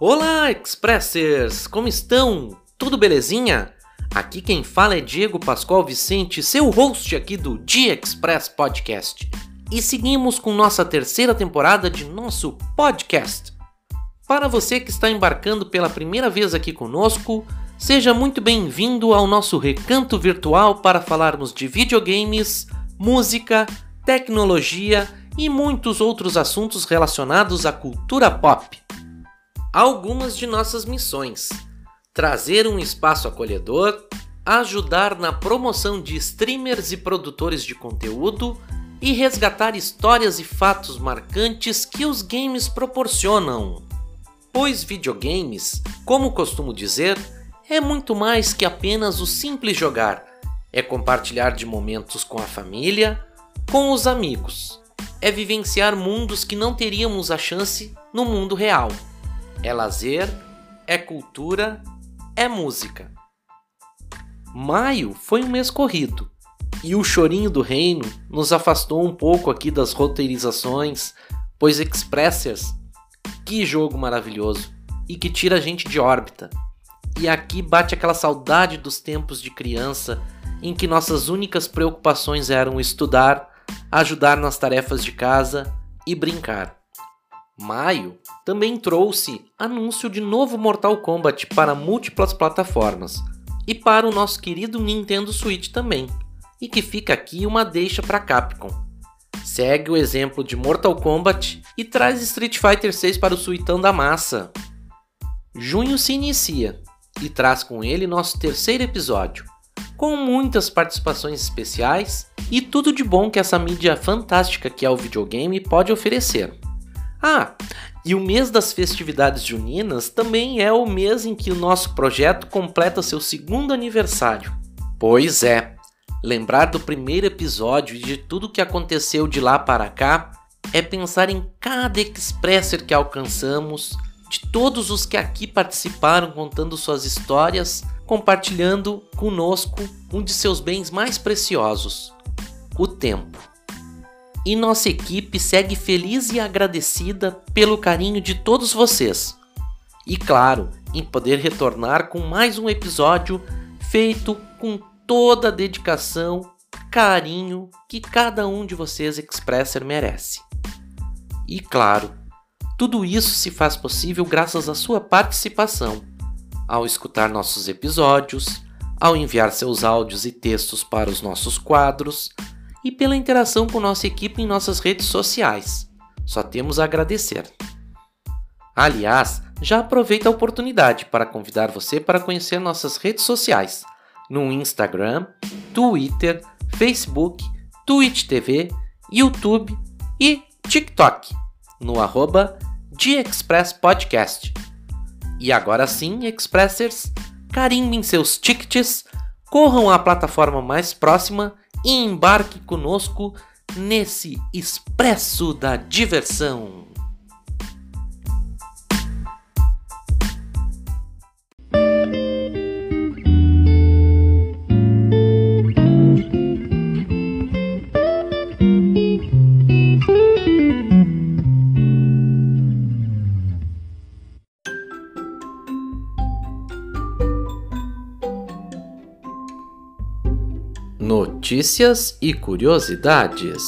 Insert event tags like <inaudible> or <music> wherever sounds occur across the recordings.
Olá, Expressers! Como estão? Tudo belezinha? Aqui quem fala é Diego Pascoal Vicente, seu host aqui do Dia Express Podcast. E seguimos com nossa terceira temporada de nosso podcast. Para você que está embarcando pela primeira vez aqui conosco, seja muito bem-vindo ao nosso recanto virtual para falarmos de videogames, música, tecnologia e muitos outros assuntos relacionados à cultura pop algumas de nossas missões: trazer um espaço acolhedor, ajudar na promoção de streamers e produtores de conteúdo e resgatar histórias e fatos marcantes que os games proporcionam. Pois videogames, como costumo dizer, é muito mais que apenas o simples jogar. É compartilhar de momentos com a família, com os amigos. É vivenciar mundos que não teríamos a chance no mundo real é lazer, é cultura, é música. Maio foi um mês corrido e o chorinho do reino nos afastou um pouco aqui das roteirizações, pois Expressers, que jogo maravilhoso e que tira a gente de órbita. E aqui bate aquela saudade dos tempos de criança em que nossas únicas preocupações eram estudar, ajudar nas tarefas de casa e brincar. Maio também trouxe anúncio de novo Mortal Kombat para múltiplas plataformas e para o nosso querido Nintendo Switch também. E que fica aqui uma deixa para Capcom. Segue o exemplo de Mortal Kombat e traz Street Fighter 6 para o suitão da massa. Junho se inicia e traz com ele nosso terceiro episódio, com muitas participações especiais e tudo de bom que essa mídia fantástica que é o videogame pode oferecer. Ah, e o mês das festividades juninas também é o mês em que o nosso projeto completa seu segundo aniversário. Pois é, lembrar do primeiro episódio e de tudo que aconteceu de lá para cá é pensar em cada expresser que alcançamos, de todos os que aqui participaram contando suas histórias, compartilhando conosco um de seus bens mais preciosos, o tempo e nossa equipe segue feliz e agradecida pelo carinho de todos vocês. E claro, em poder retornar com mais um episódio feito com toda a dedicação, carinho que cada um de vocês Expresser merece. E claro, tudo isso se faz possível graças à sua participação, ao escutar nossos episódios, ao enviar seus áudios e textos para os nossos quadros, e pela interação com nossa equipe em nossas redes sociais. Só temos a agradecer. Aliás, já aproveita a oportunidade para convidar você para conhecer nossas redes sociais no Instagram, Twitter, Facebook, Twitch TV, YouTube e TikTok no arroba Podcast. E agora sim, Expressers, carimbem seus tickets, corram à plataforma mais próxima e embarque conosco nesse expresso da diversão. Notícias e curiosidades.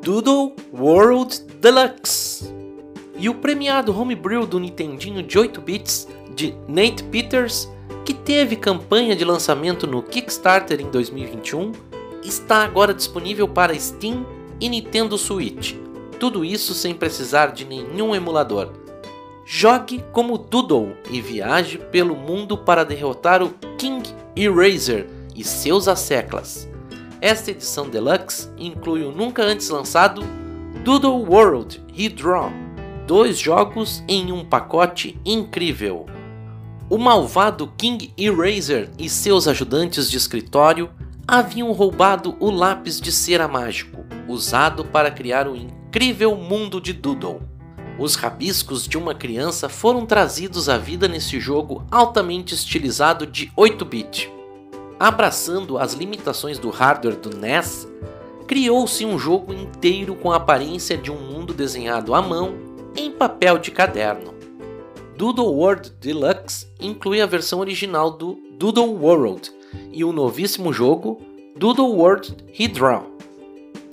Doodle World Deluxe e o premiado homebrew do Nintendinho de 8 bits de Nate Peters, que teve campanha de lançamento no Kickstarter em 2021, está agora disponível para Steam e Nintendo Switch tudo isso sem precisar de nenhum emulador. Jogue como Doodle e viaje pelo mundo para derrotar o King Eraser e seus asseclas. Esta edição deluxe inclui o nunca antes lançado Doodle World Redraw, dois jogos em um pacote incrível. O malvado King Eraser e seus ajudantes de escritório haviam roubado o lápis de cera mágico, usado para criar o incrível mundo de Doodle. Os rabiscos de uma criança foram trazidos à vida nesse jogo altamente estilizado de 8-bit. abraçando as limitações do hardware do NES, criou-se um jogo inteiro com a aparência de um mundo desenhado à mão em papel de caderno. Doodle World Deluxe inclui a versão original do Doodle World e o novíssimo jogo Doodle World Redraw.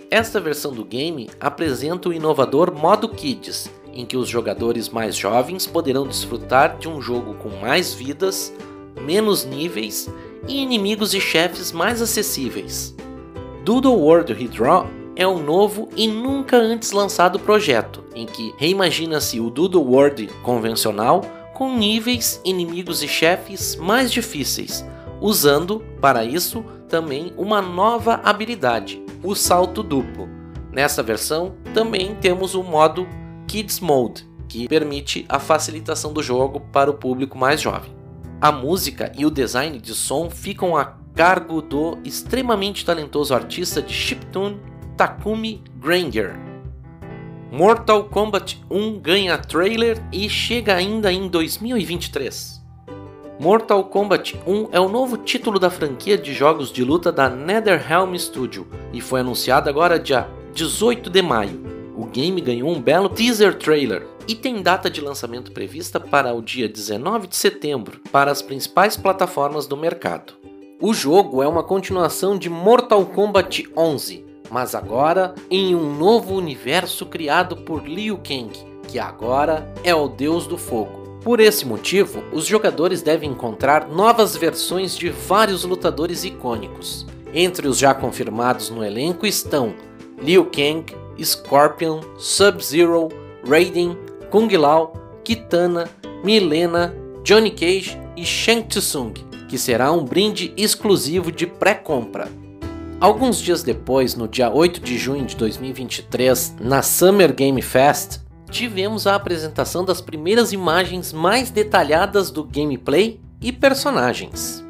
Esta versão do game apresenta o inovador modo Kids, em que os jogadores mais jovens poderão desfrutar de um jogo com mais vidas, menos níveis e inimigos e chefes mais acessíveis. Doodle World Redraw é um novo e nunca antes lançado projeto, em que reimagina-se o Doodle World convencional com níveis, inimigos e chefes mais difíceis, usando, para isso, também uma nova habilidade, o salto duplo. Nessa versão, também temos o modo Kids Mode, que permite a facilitação do jogo para o público mais jovem. A música e o design de som ficam a cargo do extremamente talentoso artista de chiptune Takumi Granger. Mortal Kombat 1 ganha trailer e chega ainda em 2023. Mortal Kombat 1 é o novo título da franquia de jogos de luta da NetherRealm Studio e foi anunciado agora dia 18 de maio. O game ganhou um belo teaser trailer e tem data de lançamento prevista para o dia 19 de setembro para as principais plataformas do mercado. O jogo é uma continuação de Mortal Kombat 11, mas agora em um novo universo criado por Liu Kang, que agora é o deus do fogo. Por esse motivo, os jogadores devem encontrar novas versões de vários lutadores icônicos. Entre os já confirmados no elenco estão Liu Kang, Scorpion, Sub-Zero, Raiden, Kung Lao, Kitana, Milena, Johnny Cage e Shang Tsung que será um brinde exclusivo de pré-compra. Alguns dias depois, no dia 8 de junho de 2023, na Summer Game Fest, tivemos a apresentação das primeiras imagens mais detalhadas do gameplay e personagens.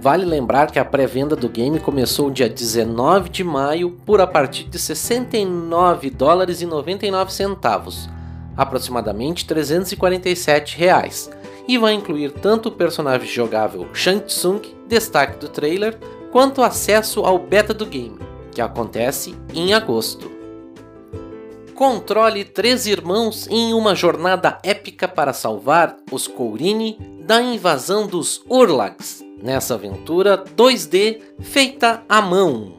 Vale lembrar que a pré-venda do game começou dia 19 de maio por a partir de 69 dólares e 99 centavos, aproximadamente 347 reais, e vai incluir tanto o personagem jogável Shang Tsung, destaque do trailer, quanto acesso ao beta do game, que acontece em agosto. Controle três irmãos em uma jornada épica para salvar os Kourini da invasão dos Urlags, nessa aventura 2D feita à mão.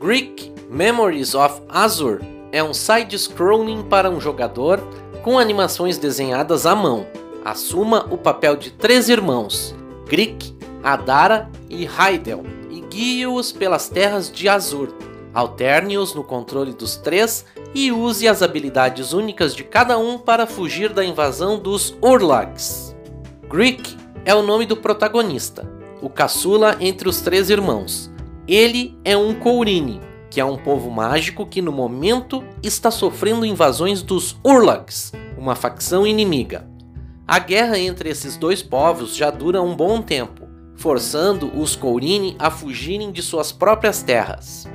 Greek Memories of Azur é um side-scrolling para um jogador com animações desenhadas à mão, assuma o papel de três irmãos, Grik, Adara e Heidel, e guie-os pelas terras de Azur. Alterne-os no controle dos três e use as habilidades únicas de cada um para fugir da invasão dos Urlags. Grik é o nome do protagonista, o caçula entre os três irmãos. Ele é um Kourini, que é um povo mágico que no momento está sofrendo invasões dos Urlags, uma facção inimiga. A guerra entre esses dois povos já dura um bom tempo, forçando os Kourini a fugirem de suas próprias terras.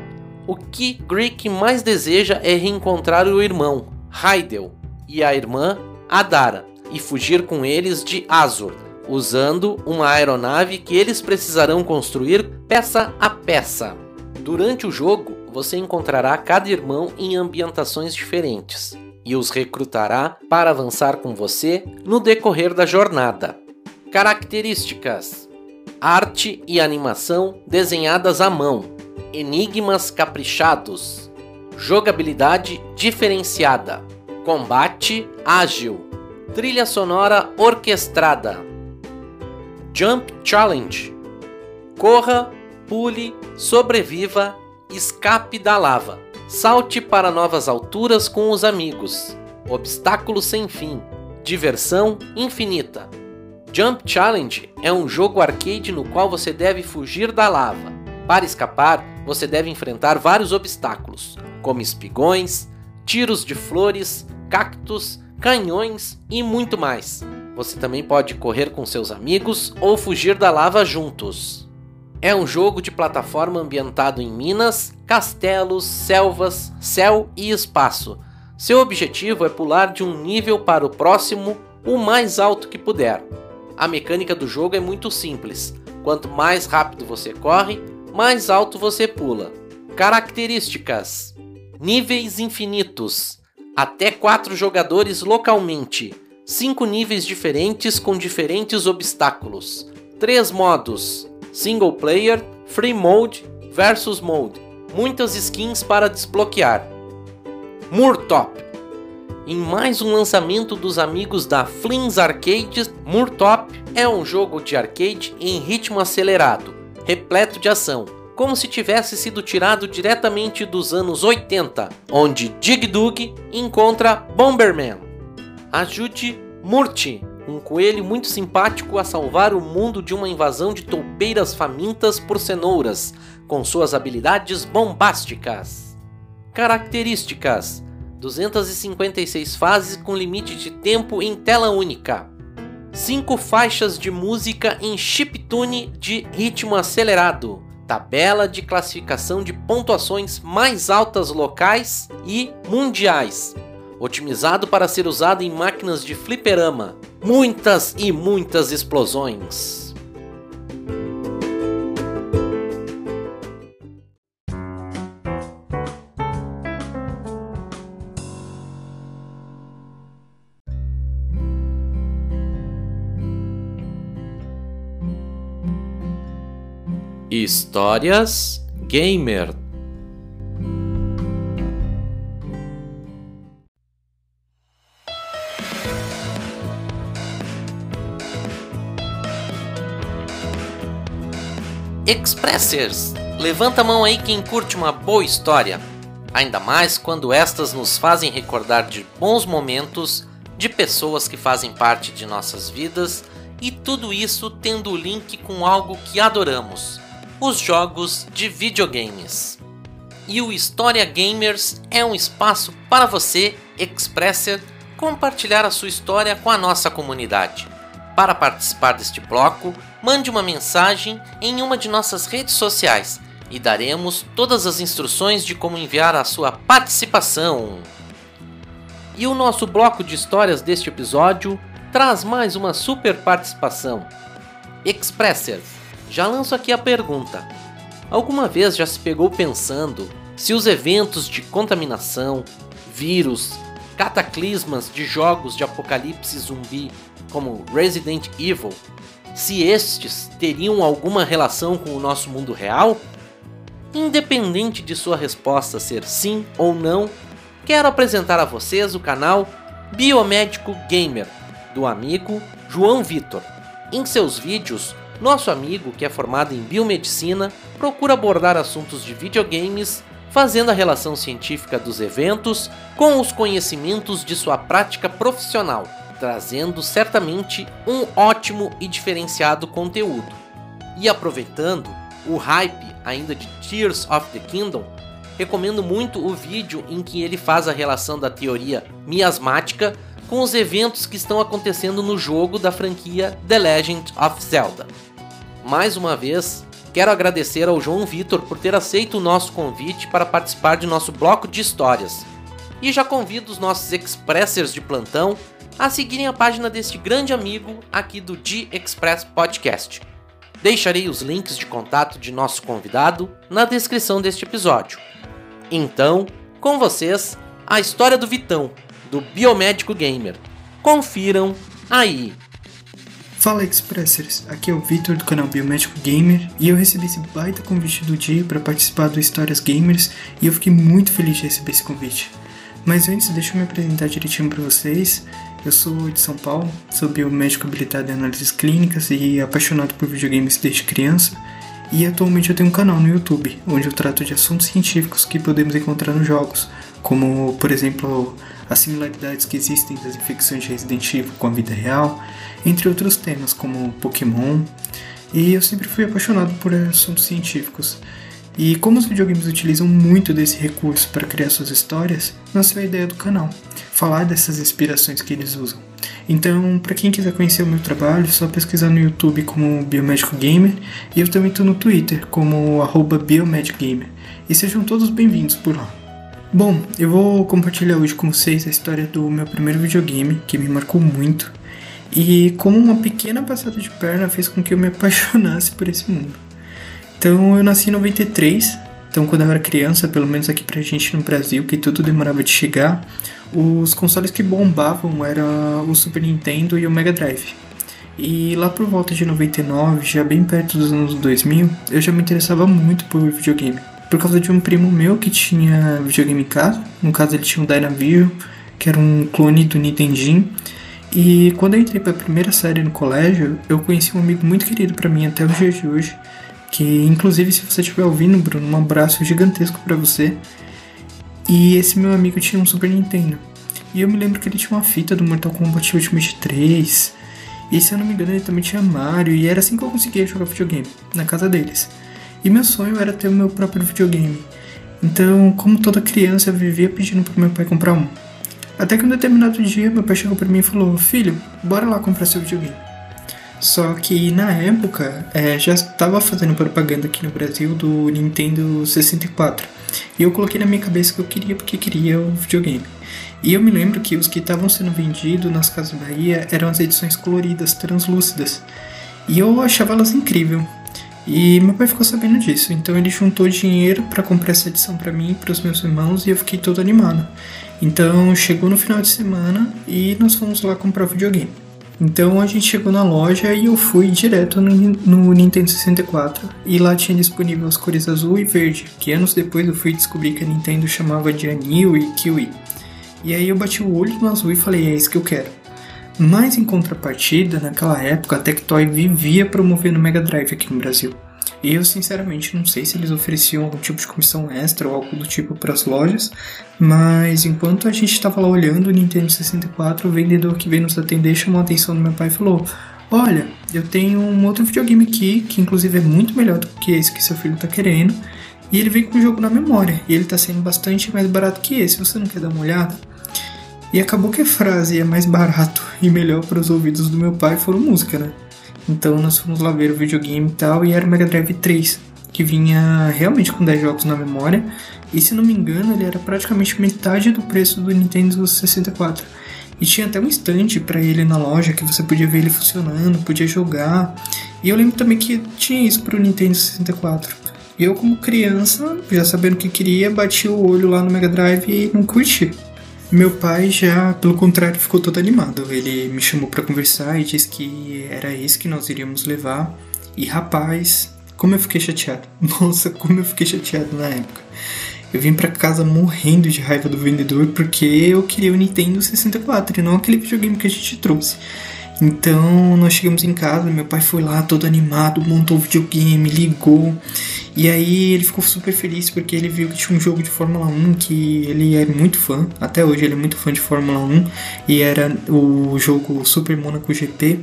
O que Greek mais deseja é reencontrar o irmão, Heidel, e a irmã, Adara, e fugir com eles de Azur, usando uma aeronave que eles precisarão construir peça a peça. Durante o jogo, você encontrará cada irmão em ambientações diferentes, e os recrutará para avançar com você no decorrer da jornada. Características: arte e animação desenhadas à mão, enigmas caprichados, jogabilidade diferenciada, combate ágil, trilha sonora orquestrada, Jump Challenge. Corra, pule, sobreviva, escape da lava. Salte para novas alturas com os amigos. Obstáculos sem fim. Diversão infinita. Jump Challenge é um jogo arcade no qual você deve fugir da lava. Para escapar, você deve enfrentar vários obstáculos, como espigões, tiros de flores, cactos, canhões e muito mais. Você também pode correr com seus amigos ou fugir da lava juntos. É um jogo de plataforma ambientado em minas, castelos, selvas, céu e espaço. Seu objetivo é pular de um nível para o próximo o mais alto que puder. A mecânica do jogo é muito simples. Quanto mais rápido você corre, mais alto você pula. Características: Níveis infinitos. Até 4 jogadores localmente. 5 níveis diferentes com diferentes obstáculos. 3 modos: Single Player, Free Mode, Versus Mode. Muitas skins para desbloquear. Murtop. Em mais um lançamento dos amigos da Flins Arcades, Murtop é um jogo de arcade em ritmo acelerado, repleto de ação, como se tivesse sido tirado diretamente dos anos 80, onde Dig Dug encontra Bomberman. Ajude Murti, um coelho muito simpático a salvar o mundo de uma invasão de toupeiras famintas por cenouras, com suas habilidades bombásticas. Características: 256 fases com limite de tempo em tela única. 5 faixas de música em chiptune de ritmo acelerado tabela de classificação de pontuações mais altas locais e mundiais, otimizado para ser usado em máquinas de fliperama. Muitas e muitas explosões. Histórias Gamer Expressers! Levanta a mão aí quem curte uma boa história. Ainda mais quando estas nos fazem recordar de bons momentos, de pessoas que fazem parte de nossas vidas e tudo isso tendo link com algo que adoramos os jogos de videogames. E o História Gamers é um espaço para você, Expresser, compartilhar a sua história com a nossa comunidade. Para participar deste bloco, mande uma mensagem em uma de nossas redes sociais e daremos todas as instruções de como enviar a sua participação. E o nosso bloco de histórias deste episódio traz mais uma super participação. Expressers já lanço aqui a pergunta: alguma vez já se pegou pensando se os eventos de contaminação, vírus, cataclismas de jogos de apocalipse zumbi como Resident Evil, se estes teriam alguma relação com o nosso mundo real? Independente de sua resposta ser sim ou não, quero apresentar a vocês o canal Biomédico Gamer, do amigo João Vitor. Em seus vídeos, nosso amigo, que é formado em biomedicina, procura abordar assuntos de videogames, fazendo a relação científica dos eventos com os conhecimentos de sua prática profissional, trazendo certamente um ótimo e diferenciado conteúdo. E aproveitando o hype ainda de Tears of the Kingdom, recomendo muito o vídeo em que ele faz a relação da teoria miasmática com os eventos que estão acontecendo no jogo da franquia The Legend of Zelda. Mais uma vez, quero agradecer ao João Vitor por ter aceito o nosso convite para participar de nosso bloco de histórias. E já convido os nossos expressers de plantão a seguirem a página deste grande amigo aqui do G Express Podcast. Deixarei os links de contato de nosso convidado na descrição deste episódio. Então, com vocês, a história do Vitão, do Biomédico Gamer. Confiram aí! Fala Expressers, aqui é o Victor do canal Biomédico Gamer e eu recebi esse baita convite do dia para participar do Histórias Gamers e eu fiquei muito feliz de receber esse convite. Mas antes, deixa eu me apresentar direitinho para vocês. Eu sou de São Paulo, sou biomédico habilitado em análises clínicas e apaixonado por videogames desde criança. E atualmente eu tenho um canal no YouTube, onde eu trato de assuntos científicos que podemos encontrar nos jogos, como, por exemplo, as similaridades que existem das infecções de Resident Evil com a vida real, entre outros temas como Pokémon. E eu sempre fui apaixonado por assuntos científicos. E como os videogames utilizam muito desse recurso para criar suas histórias, nasceu a ideia do canal, falar dessas inspirações que eles usam. Então, para quem quiser conhecer o meu trabalho, é só pesquisar no YouTube como Biomédico Gamer e eu também estou no Twitter como @biomedicgamer. E sejam todos bem-vindos por lá. Bom, eu vou compartilhar hoje com vocês a história do meu primeiro videogame que me marcou muito E como uma pequena passada de perna fez com que eu me <laughs> apaixonasse por esse mundo. Então eu nasci em 93, então quando eu era criança, pelo menos aqui pra gente no Brasil, que tudo demorava de chegar, os consoles que bombavam eram o Super Nintendo e o Mega Drive. E lá por volta de 99, já bem perto dos anos 2000, eu já me interessava muito por videogame. Por causa de um primo meu que tinha videogame em casa, no caso ele tinha um Dynavision, que era um clone do Nintendinho. E quando eu entrei para a primeira série no colégio, eu conheci um amigo muito querido para mim até os dias de hoje, que inclusive se você estiver ouvindo, Bruno, um abraço gigantesco para você. E esse meu amigo tinha um Super Nintendo. E eu me lembro que ele tinha uma fita do Mortal Kombat Ultimate 3. E se eu não me engano, ele também tinha Mario. E era assim que eu conseguia jogar videogame, na casa deles. E meu sonho era ter o meu próprio videogame. Então, como toda criança, eu vivia pedindo pro meu pai comprar um. Até que um determinado dia, meu pai chegou para mim e falou: Filho, bora lá comprar seu videogame. Só que na época é, já estava fazendo propaganda aqui no Brasil do Nintendo 64. E eu coloquei na minha cabeça que eu queria porque queria o videogame. E eu me lembro que os que estavam sendo vendidos nas Casas Bahia eram as edições coloridas, translúcidas. E eu achava elas incrível. E meu pai ficou sabendo disso, então ele juntou dinheiro para comprar essa edição para mim e para os meus irmãos e eu fiquei todo animado. Então chegou no final de semana e nós fomos lá comprar o videogame. Então a gente chegou na loja e eu fui direto no, no, Nintendo 64 e lá tinha disponível as cores azul e verde, que anos depois eu fui descobrir que a Nintendo chamava de Anil e Kiwi. E aí eu bati o olho no azul e falei, é isso que eu quero. Mas em contrapartida, naquela época a Tectoy vivia promovendo Mega Drive aqui no Brasil. E eu sinceramente não sei se eles ofereciam algum tipo de comissão extra ou algo do tipo para as lojas, mas enquanto a gente estava lá olhando o Nintendo 64, o vendedor que veio nos atender chamou a atenção do meu pai e falou: Olha, eu tenho um outro videogame aqui, que inclusive é muito melhor do que esse que seu filho está querendo, e ele vem com o jogo na memória, e ele está sendo bastante mais barato que esse, você não quer dar uma olhada? E acabou que a frase é mais barato e melhor para os ouvidos do meu pai foram música, né? Então nós fomos lá ver o videogame e tal, e era o Mega Drive 3, que vinha realmente com 10 jogos na memória, e se não me engano ele era praticamente metade do preço do Nintendo 64. E tinha até um estante para ele na loja que você podia ver ele funcionando, podia jogar. E eu lembro também que tinha isso pro Nintendo 64. E eu, como criança, já sabendo o que queria, bati o olho lá no Mega Drive e não curti. Meu pai já, pelo contrário, ficou todo animado. Ele me chamou para conversar e disse que era isso que nós iríamos levar. E rapaz, como eu fiquei chateado. <laughs> Nossa, como eu fiquei chateado na época. Eu vim para casa morrendo de raiva do vendedor porque eu queria o Nintendo 64 e não aquele videogame que a gente trouxe. Então nós chegamos em casa, meu pai foi lá todo animado, montou o videogame, ligou. E aí ele ficou super feliz porque ele viu que tinha um jogo de Fórmula 1 que ele é muito fã, até hoje ele é muito fã de Fórmula 1, e era o jogo Super Monaco GP.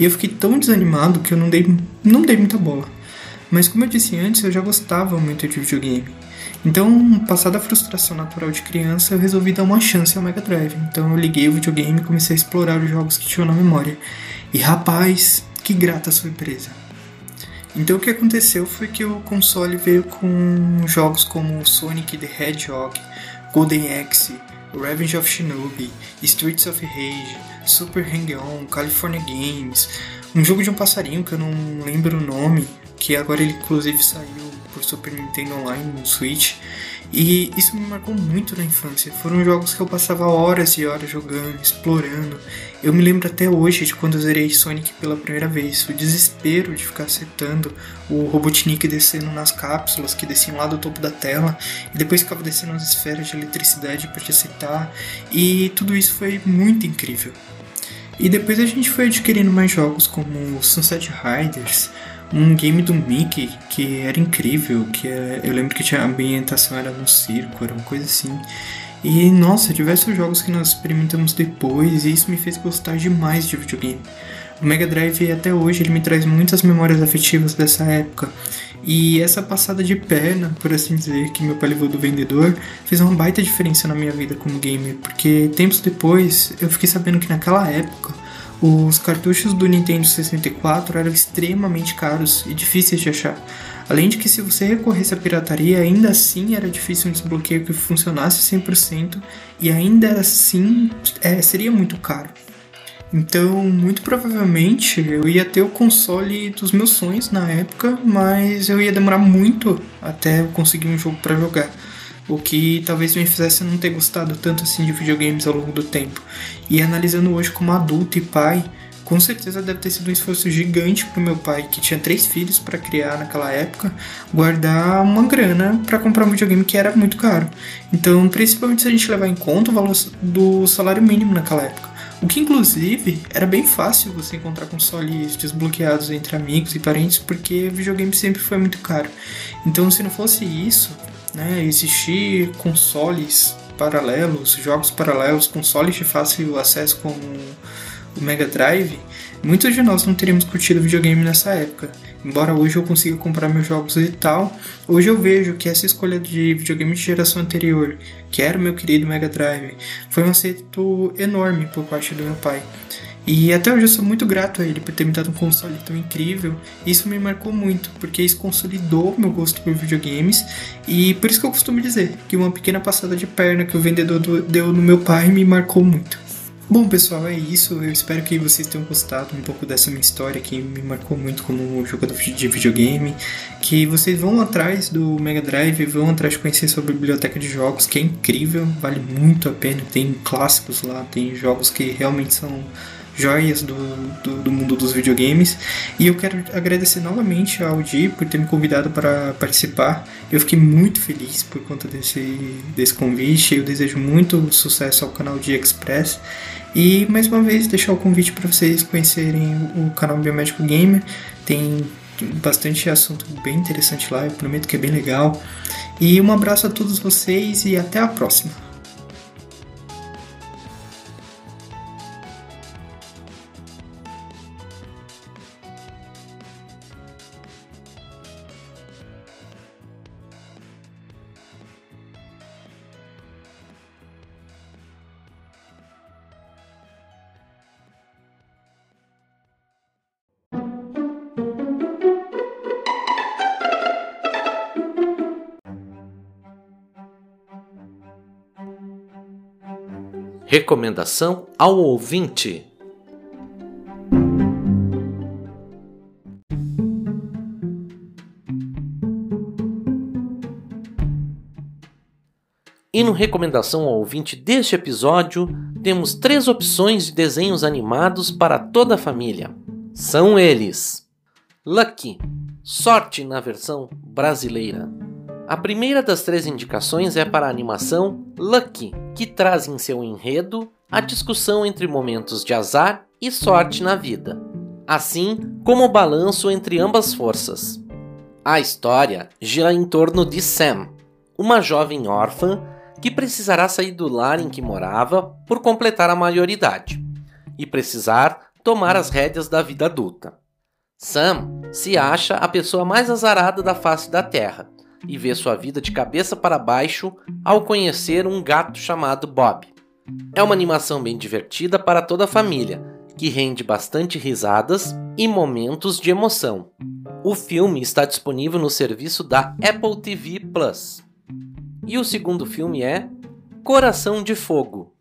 E eu fiquei tão desanimado que eu não dei, não dei muita bola. Mas como eu disse antes, eu já gostava muito de videogame. Então, passada a frustração natural de criança, eu resolvi dar uma chance ao Mega Drive. Então eu liguei o videogame e comecei a explorar os jogos que tinham na memória. E rapaz, que grata surpresa! Então o que aconteceu foi que o console veio com jogos como Sonic the Hedgehog, Golden Axe, Revenge of Shinobi, Streets of Rage, Super Hang-On, California Games, um jogo de um passarinho que eu não lembro o nome, que agora ele inclusive saiu Super Nintendo Online no Switch. E isso me marcou muito na infância. Foram jogos que eu passava horas e horas jogando, explorando. Eu me lembro até hoje de quando eu zerei Sonic pela primeira vez. O desespero de ficar acertando o Robotnik descendo nas cápsulas que desciam lá do topo da tela. E depois ficava descendo as esferas de eletricidade para te acertar. E tudo isso foi muito incrível. E depois a gente foi adquirindo mais jogos como Sunset Riders, um game do Mickey que era incrível, que é, eu lembro que tinha a ambientação era no circo, era uma coisa assim. E nossa, diversos jogos que nós experimentamos depois, e isso me fez gostar demais de videogame. O Mega Drive até hoje ele me traz muitas memórias afetivas dessa época. E essa passada de perna, por assim dizer, que meu pai levou do vendedor, fez uma baita diferença na minha vida como gamer, porque tempos depois eu fiquei sabendo que naquela época os cartuchos do Nintendo 64 eram extremamente caros e difíceis de achar. Além de que se você recorresse à pirataria, ainda assim era difícil um desbloqueio que funcionasse 100% e ainda assim é, seria muito caro. Então, muito provavelmente eu ia ter o console dos meus sonhos na época, mas eu ia demorar muito até eu conseguir um jogo para jogar. O que talvez me fizesse não ter gostado tanto assim de videogames ao longo do tempo. E analisando hoje como adulto e pai, com certeza deve ter sido um esforço gigante pro meu pai, que tinha três filhos para criar naquela época, guardar uma grana para comprar um videogame que era muito caro. Então, principalmente se a gente levar em conta o valor do salário mínimo naquela época. O que inclusive era bem fácil você encontrar consoles desbloqueados entre amigos e parentes, porque videogame sempre foi muito caro. Então se não fosse isso, né, existir consoles paralelos, jogos paralelos, consoles de fácil acesso como o Mega Drive, muitos de nós não teríamos curtido videogame nessa época. Embora hoje eu consiga comprar meus jogos e tal, hoje eu vejo que essa escolha de videogame de geração anterior, que era o meu querido Mega Drive, foi um acerto enorme por parte do meu pai. E até hoje eu sou muito grato a ele por ter me dado um console tão incrível. Isso me marcou muito, porque isso consolidou meu gosto por videogames. E por isso que eu costumo dizer que uma pequena passada de perna que o vendedor deu no meu pai me marcou muito. Bom, pessoal, é isso. Eu espero que vocês tenham gostado um pouco dessa minha história que me marcou muito como jogador de videogame. Que vocês vão atrás do Mega Drive, vão atrás de conhecer sobre a biblioteca de jogos, que é incrível, vale muito a pena. Tem clássicos lá, tem jogos que realmente são joias do, do, do, mundo dos videogames. E eu quero agradecer novamente ao Di por ter me convidado para participar. Eu fiquei muito feliz por conta desse, desse convite. Eu desejo muito sucesso ao canal Di Express. E mais uma vez deixar o convite para vocês conhecerem o canal Biomédico Gamer. Tem bastante assunto bem interessante lá, eu prometo que é bem legal. E um abraço a todos vocês e até a próxima. Recomendação ao ouvinte. E no recomendação ao ouvinte deste episódio, temos três opções de desenhos animados para toda a família. São eles: Lucky, sorte na versão brasileira. A primeira das três indicações é para a animação Lucky, que traz em seu enredo a discussão entre momentos de azar e sorte na vida, assim como o balanço entre ambas forças. A história gira em torno de Sam, uma jovem órfã que precisará sair do lar em que morava por completar a maioridade e precisar tomar as rédeas da vida adulta. Sam se acha a pessoa mais azarada da face da Terra e vê sua vida de cabeça para baixo ao conhecer um gato chamado Bob. É uma animação bem divertida para toda a família, que rende bastante risadas e momentos de emoção. O filme está disponível no serviço da Apple TV Plus. E o segundo filme é Coração de Fogo.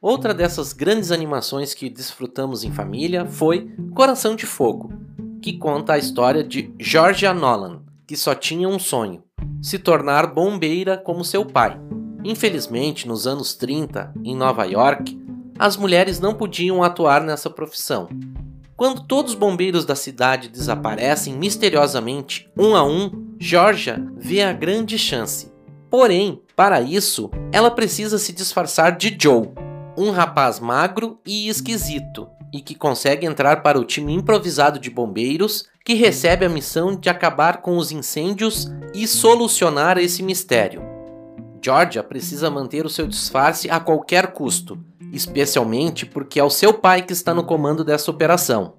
Outra dessas grandes animações que desfrutamos em família foi Coração de Fogo, que conta a história de Georgia Nolan, que só tinha um sonho: se tornar bombeira como seu pai. Infelizmente, nos anos 30, em Nova York, as mulheres não podiam atuar nessa profissão. Quando todos os bombeiros da cidade desaparecem misteriosamente, um a um, Georgia vê a grande chance. Porém, para isso, ela precisa se disfarçar de Joe, um rapaz magro e esquisito, e que consegue entrar para o time improvisado de bombeiros que recebe a missão de acabar com os incêndios e solucionar esse mistério. Georgia precisa manter o seu disfarce a qualquer custo, especialmente porque é o seu pai que está no comando dessa operação.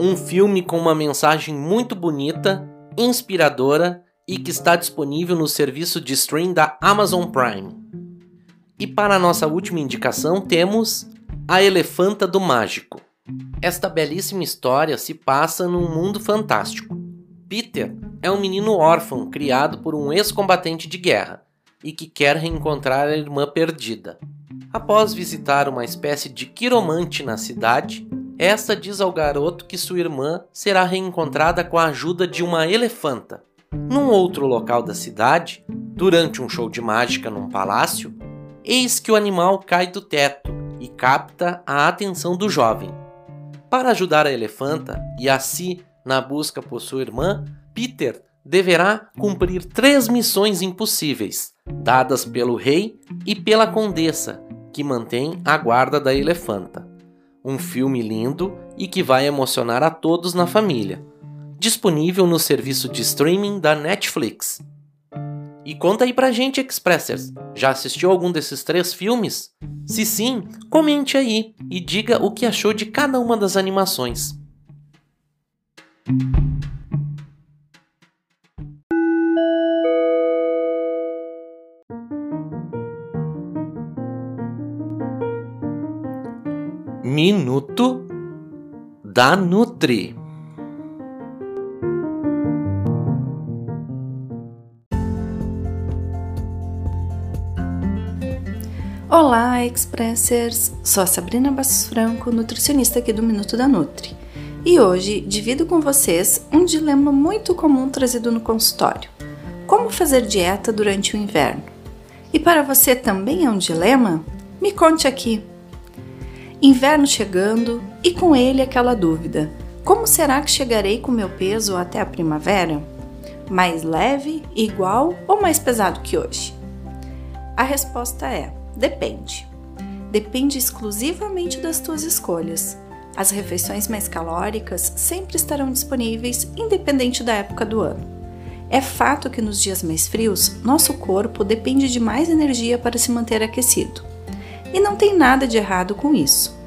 Um filme com uma mensagem muito bonita, inspiradora e que está disponível no serviço de stream da Amazon Prime. E para a nossa última indicação temos A Elefanta do Mágico. Esta belíssima história se passa num mundo fantástico. Peter é um menino órfão criado por um ex-combatente de guerra e que quer reencontrar a irmã perdida. Após visitar uma espécie de quiromante na cidade, esta diz ao garoto que sua irmã será reencontrada com a ajuda de uma elefanta. Num outro local da cidade, durante um show de mágica num palácio, eis que o animal cai do teto e capta a atenção do jovem. Para ajudar a elefanta e a si na busca por sua irmã, Peter deverá cumprir três missões impossíveis, dadas pelo rei e pela condessa, que mantém a guarda da elefanta. Um filme lindo e que vai emocionar a todos na família. Disponível no serviço de streaming da Netflix. E conta aí pra gente, Expressers, já assistiu algum desses três filmes? Se sim, comente aí e diga o que achou de cada uma das animações. Minuto da Nutri. Olá, Expressers! Sou a Sabrina Bassos Franco, nutricionista aqui do Minuto da Nutri. E hoje divido com vocês um dilema muito comum trazido no consultório: como fazer dieta durante o inverno? E para você também é um dilema? Me conte aqui! Inverno chegando e com ele aquela dúvida: como será que chegarei com meu peso até a primavera? Mais leve, igual ou mais pesado que hoje? A resposta é: depende. Depende exclusivamente das tuas escolhas. As refeições mais calóricas sempre estarão disponíveis, independente da época do ano. É fato que nos dias mais frios, nosso corpo depende de mais energia para se manter aquecido. E não tem nada de errado com isso,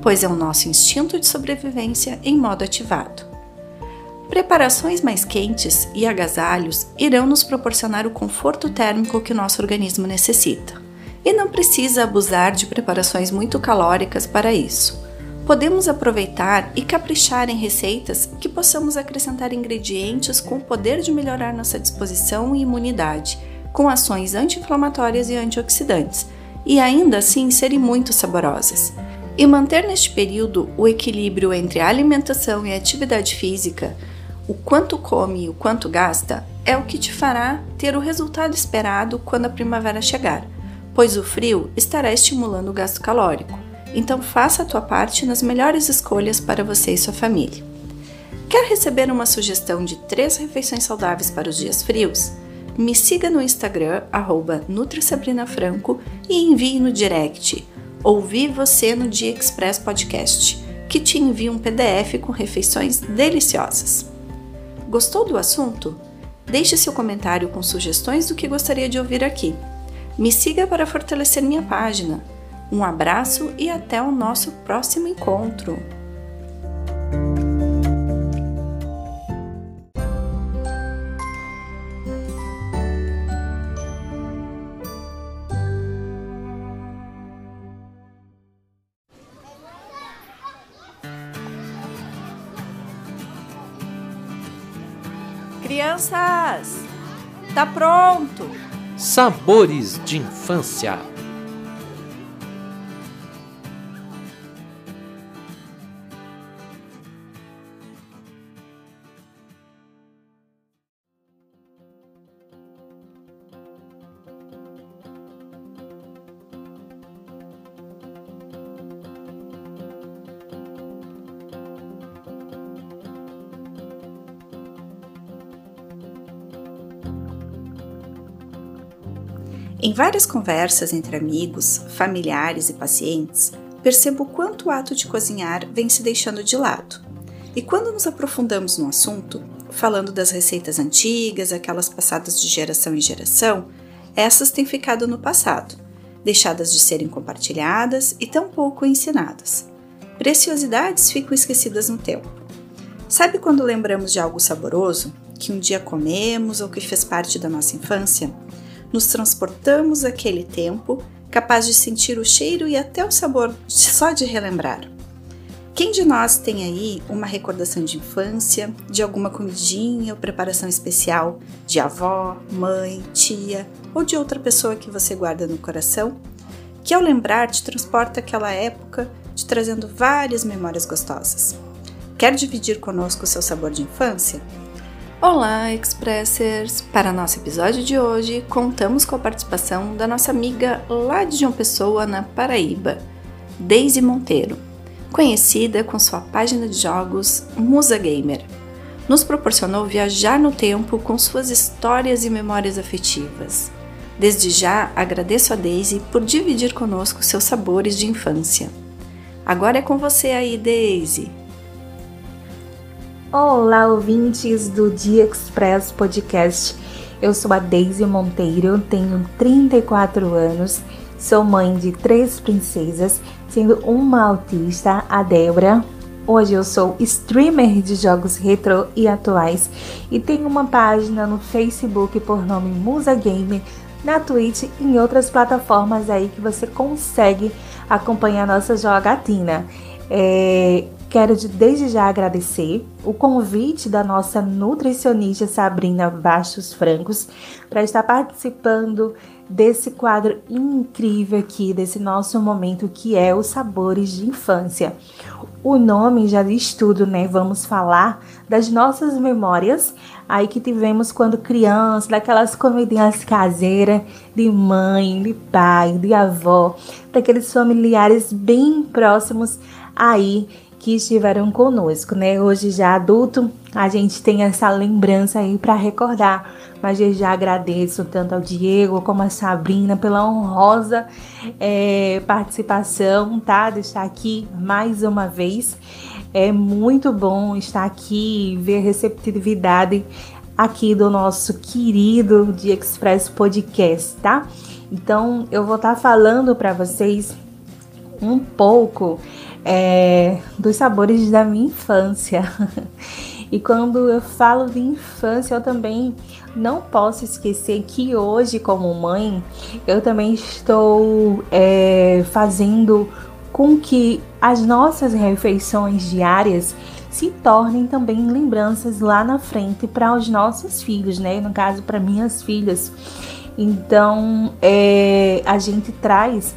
pois é o nosso instinto de sobrevivência em modo ativado. Preparações mais quentes e agasalhos irão nos proporcionar o conforto térmico que nosso organismo necessita. E não precisa abusar de preparações muito calóricas para isso. Podemos aproveitar e caprichar em receitas que possamos acrescentar ingredientes com o poder de melhorar nossa disposição e imunidade, com ações anti-inflamatórias e antioxidantes e ainda assim serem muito saborosas. E manter neste período o equilíbrio entre alimentação e atividade física, o quanto come e o quanto gasta, é o que te fará ter o resultado esperado quando a primavera chegar, pois o frio estará estimulando o gasto calórico. Então faça a tua parte nas melhores escolhas para você e sua família. Quer receber uma sugestão de três refeições saudáveis para os dias frios? me siga no Instagram, NutriSabrinafranco e envie no direct Ouvi Você no Dia Express Podcast, que te envia um PDF com refeições deliciosas. Gostou do assunto? Deixe seu comentário com sugestões do que gostaria de ouvir aqui. Me siga para fortalecer minha página. Um abraço e até o nosso próximo encontro! Crianças, tá pronto! Sabores de infância. Várias conversas entre amigos, familiares e pacientes, percebo quanto o ato de cozinhar vem se deixando de lado. E quando nos aprofundamos no assunto, falando das receitas antigas, aquelas passadas de geração em geração, essas têm ficado no passado, deixadas de serem compartilhadas e tampouco ensinadas. Preciosidades ficam esquecidas no tempo. Sabe quando lembramos de algo saboroso, que um dia comemos ou que fez parte da nossa infância? Nos transportamos àquele tempo, capaz de sentir o cheiro e até o sabor <laughs> só de relembrar. Quem de nós tem aí uma recordação de infância, de alguma comidinha ou preparação especial de avó, mãe, tia ou de outra pessoa que você guarda no coração? que ao lembrar te transporta aquela época, te trazendo várias memórias gostosas. Quer dividir conosco o seu sabor de infância? Olá, Expressers! Para nosso episódio de hoje, contamos com a participação da nossa amiga lá de João Pessoa, na Paraíba, Daisy Monteiro, conhecida com sua página de jogos Musa Gamer. Nos proporcionou viajar no tempo com suas histórias e memórias afetivas. Desde já agradeço a Daisy por dividir conosco seus sabores de infância. Agora é com você aí, Daisy! Olá, ouvintes do Dia Express Podcast. Eu sou a Daisy Monteiro, tenho 34 anos, sou mãe de três princesas, sendo uma autista, a Débora. Hoje eu sou streamer de jogos retro e atuais e tenho uma página no Facebook por nome Musa Game, na Twitch e em outras plataformas aí que você consegue acompanhar nossa jogatina. É, Quero desde já agradecer o convite da nossa nutricionista Sabrina Bastos Francos para estar participando desse quadro incrível aqui, desse nosso momento que é os sabores de infância. O nome já diz tudo, né? Vamos falar das nossas memórias aí que tivemos quando criança, daquelas comidinhas caseiras de mãe, de pai, de avó, daqueles familiares bem próximos aí que estiveram conosco, né? Hoje já adulto, a gente tem essa lembrança aí para recordar. Mas eu já agradeço tanto ao Diego como a Sabrina pela honrosa é, participação, tá? De estar aqui mais uma vez. É muito bom estar aqui e ver a receptividade aqui do nosso querido de Express Podcast, tá? Então eu vou estar falando para vocês um pouco é, dos sabores da minha infância. <laughs> E quando eu falo de infância, eu também não posso esquecer que hoje, como mãe, eu também estou é, fazendo com que as nossas refeições diárias se tornem também lembranças lá na frente para os nossos filhos, né? No caso, para minhas filhas. Então, é, a gente traz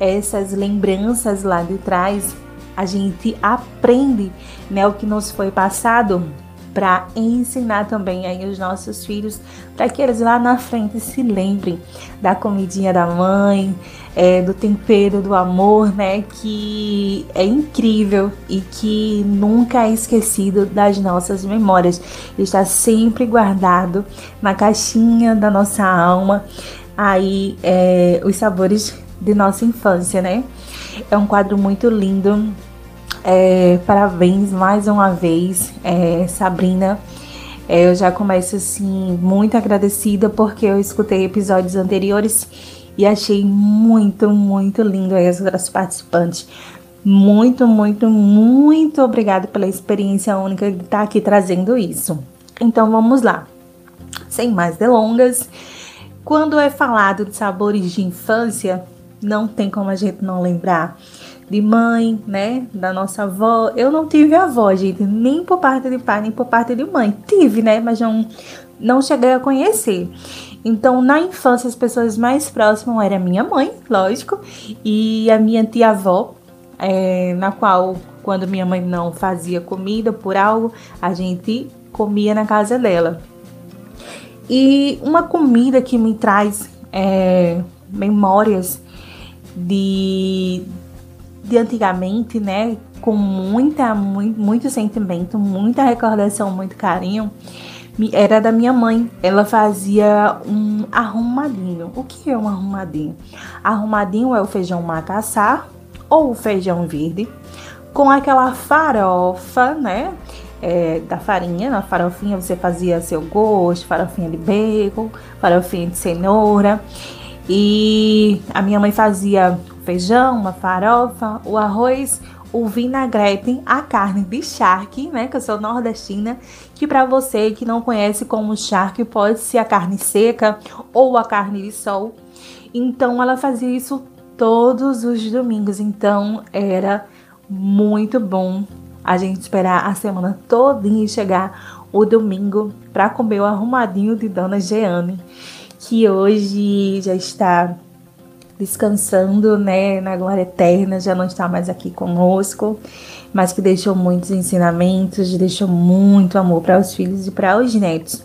essas lembranças lá de trás, a gente aprende né, o que nos foi passado para ensinar também aí os nossos filhos, para que eles lá na frente se lembrem da comidinha da mãe, é, do tempero do amor, né? Que é incrível e que nunca é esquecido das nossas memórias. está sempre guardado na caixinha da nossa alma. Aí é, os sabores de nossa infância, né? É um quadro muito lindo. É, parabéns mais uma vez, é, Sabrina. É, eu já começo assim muito agradecida porque eu escutei episódios anteriores e achei muito, muito lindo aí as outras participantes. Muito, muito, muito obrigada pela experiência única de estar aqui trazendo isso. Então vamos lá. Sem mais delongas, quando é falado de sabores de infância, não tem como a gente não lembrar de mãe, né? Da nossa avó. Eu não tive avó, gente, nem por parte de pai, nem por parte de mãe. Tive, né? Mas não, não cheguei a conhecer. Então, na infância, as pessoas mais próximas eram minha mãe, lógico, e a minha tia-avó, é, na qual, quando minha mãe não fazia comida por algo, a gente comia na casa dela. E uma comida que me traz é, memórias de, de antigamente, né? Com muita, muito, muito sentimento, muita recordação, muito carinho. Era da minha mãe. Ela fazia um arrumadinho. O que é um arrumadinho? Arrumadinho é o feijão macaçá ou o feijão verde com aquela farofa, né? É, da farinha. Na farofinha você fazia seu gosto, farofinha de bacon, farofinha de cenoura. E a minha mãe fazia feijão, uma farofa, o arroz, o vinagrete, a carne de charque, né, que eu sou nordestina, que para você que não conhece como charque, pode ser a carne seca ou a carne de sol. Então ela fazia isso todos os domingos, então era muito bom a gente esperar a semana todinha e chegar o domingo para comer o arrumadinho de Dona Jeane que hoje já está descansando, né, na glória eterna, já não está mais aqui conosco, mas que deixou muitos ensinamentos, deixou muito amor para os filhos e para os netos.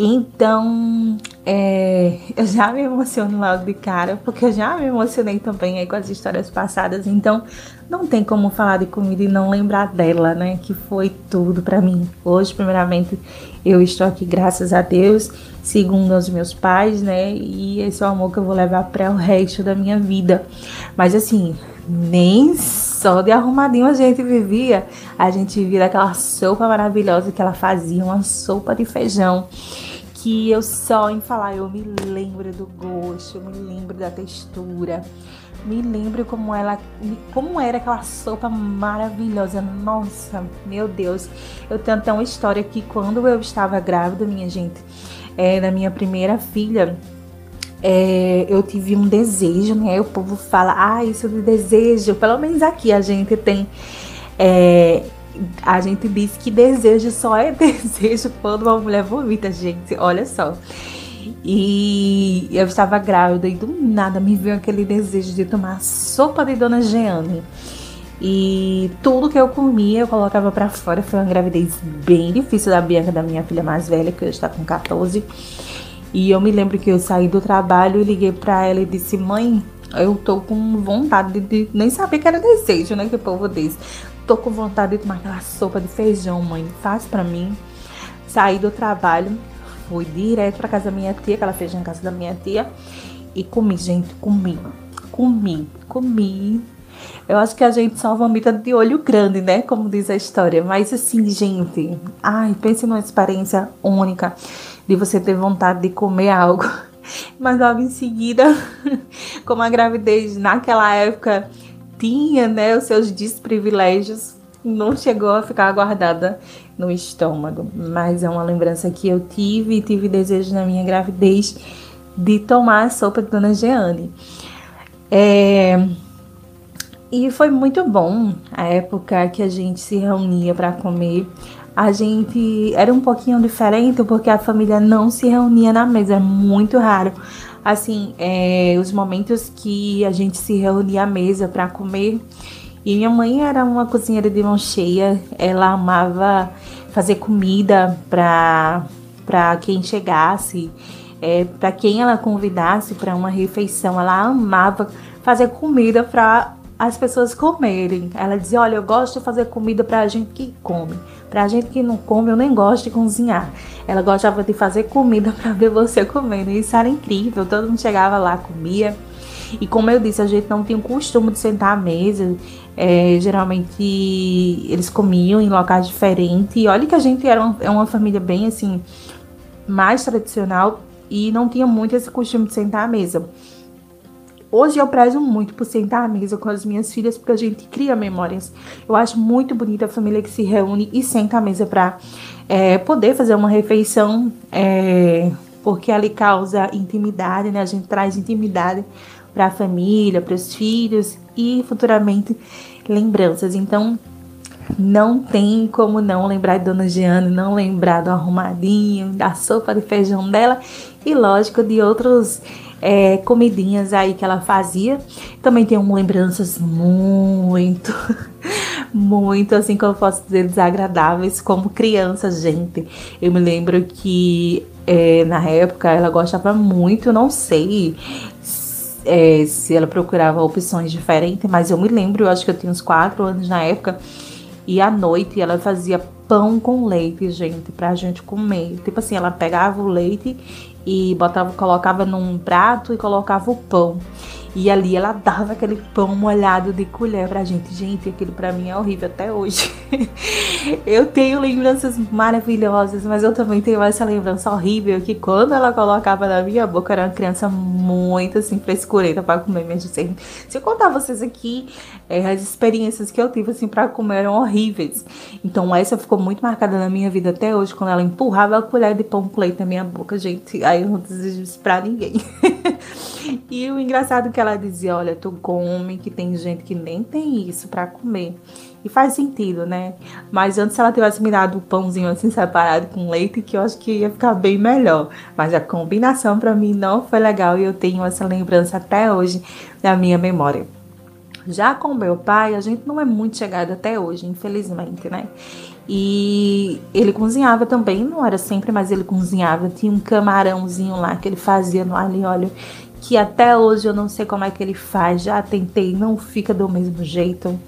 Então, é, eu já me emociono logo de cara, porque eu já me emocionei também aí com as histórias passadas. Então, não tem como falar de comida e não lembrar dela, né? Que foi tudo para mim. Hoje, primeiramente, eu estou aqui graças a Deus, segundo os meus pais, né? E esse é o amor que eu vou levar para o resto da minha vida. Mas assim, nem só de arrumadinho a gente vivia. A gente vivia aquela sopa maravilhosa que ela fazia, uma sopa de feijão que eu só em falar eu me lembro do gosto, eu me lembro da textura, me lembro como ela, como era aquela sopa maravilhosa. Nossa, meu Deus. Eu tenho até uma história que quando eu estava grávida, minha gente, é, da minha primeira filha, é, eu tive um desejo, né? O povo fala, ah, isso de desejo. Pelo menos aqui a gente tem é, a gente diz que desejo só é <laughs> desejo quando uma mulher vomita, gente. Olha só. E eu estava grávida e do nada me veio aquele desejo de tomar sopa de Dona Jeane. E tudo que eu comia eu colocava para fora. Foi uma gravidez bem difícil da Bianca, da minha filha mais velha, que hoje está com 14. E eu me lembro que eu saí do trabalho e liguei para ela e disse: Mãe, eu tô com vontade de, nem saber que era desejo, né? Que o povo diz tô com vontade de tomar aquela sopa de feijão, mãe. Faz para mim. Saí do trabalho, fui direto pra casa da minha tia, que ela fez na casa da minha tia. E comi, gente, comi. Comi, comi. Eu acho que a gente só vomita de olho grande, né? Como diz a história. Mas assim, gente, ai, pense numa experiência única de você ter vontade de comer algo. <laughs> Mas logo em seguida, <laughs> como a gravidez naquela época tinha né, os seus desprivilégios, não chegou a ficar guardada no estômago. Mas é uma lembrança que eu tive e tive desejo na minha gravidez de tomar a sopa de Dona Jeane. É... E foi muito bom a época que a gente se reunia para comer. A gente era um pouquinho diferente porque a família não se reunia na mesa, é muito raro assim, é, os momentos que a gente se reunia à mesa para comer. E minha mãe era uma cozinheira de mão cheia, ela amava fazer comida para quem chegasse, é, para quem ela convidasse para uma refeição. Ela amava fazer comida para as pessoas comerem. Ela dizia: Olha, eu gosto de fazer comida para a gente que come. Para a gente que não come, eu nem gosto de cozinhar. Ela gostava de fazer comida <laughs> para ver você comendo. Isso era incrível. Todo mundo chegava lá, comia. E como eu disse, a gente não tinha o costume de sentar à mesa. É, geralmente eles comiam em locais diferentes. E olha que a gente era uma, é uma família bem assim, mais tradicional e não tinha muito esse costume de sentar à mesa. Hoje eu prezo muito por sentar à mesa com as minhas filhas, porque a gente cria memórias. Eu acho muito bonita a família que se reúne e senta à mesa para é, poder fazer uma refeição, é, porque ali causa intimidade, né? A gente traz intimidade para a família, para os filhos e futuramente lembranças. Então, não tem como não lembrar de Dona Jeane, não lembrar do arrumadinho, da sopa de feijão dela e, lógico, de outros é, comidinhas aí que ela fazia. Também tenho lembranças muito, <laughs> muito, assim como eu posso dizer, desagradáveis como criança, gente. Eu me lembro que é, na época ela gostava muito, não sei é, se ela procurava opções diferentes, mas eu me lembro, eu acho que eu tinha uns 4 anos na época, e à noite ela fazia pão com leite, gente, pra gente comer. Tipo assim, ela pegava o leite e botava, colocava num prato e colocava o pão. E ali ela dava aquele pão molhado de colher pra gente. Gente, aquilo pra mim é horrível até hoje. <laughs> eu tenho lembranças maravilhosas, mas eu também tenho essa lembrança horrível que quando ela colocava na minha boca, era uma criança muito assim, frescureta pra comer minha gente. Se eu contar vocês aqui, é, as experiências que eu tive assim pra comer eram horríveis. Então essa ficou muito marcada na minha vida até hoje, quando ela empurrava a colher de pão com leite na minha boca, gente. Aí eu não desejo isso pra ninguém. <laughs> <laughs> E o engraçado que ela dizia: Olha, tu come, que tem gente que nem tem isso para comer. E faz sentido, né? Mas antes ela tivesse me dado o pãozinho assim separado com leite, que eu acho que ia ficar bem melhor. Mas a combinação para mim não foi legal e eu tenho essa lembrança até hoje na minha memória. Já com meu pai, a gente não é muito chegado até hoje, infelizmente, né? E ele cozinhava também, não era sempre, mas ele cozinhava. Tinha um camarãozinho lá que ele fazia no alho e óleo, que até hoje eu não sei como é que ele faz. Já tentei, não fica do mesmo jeito.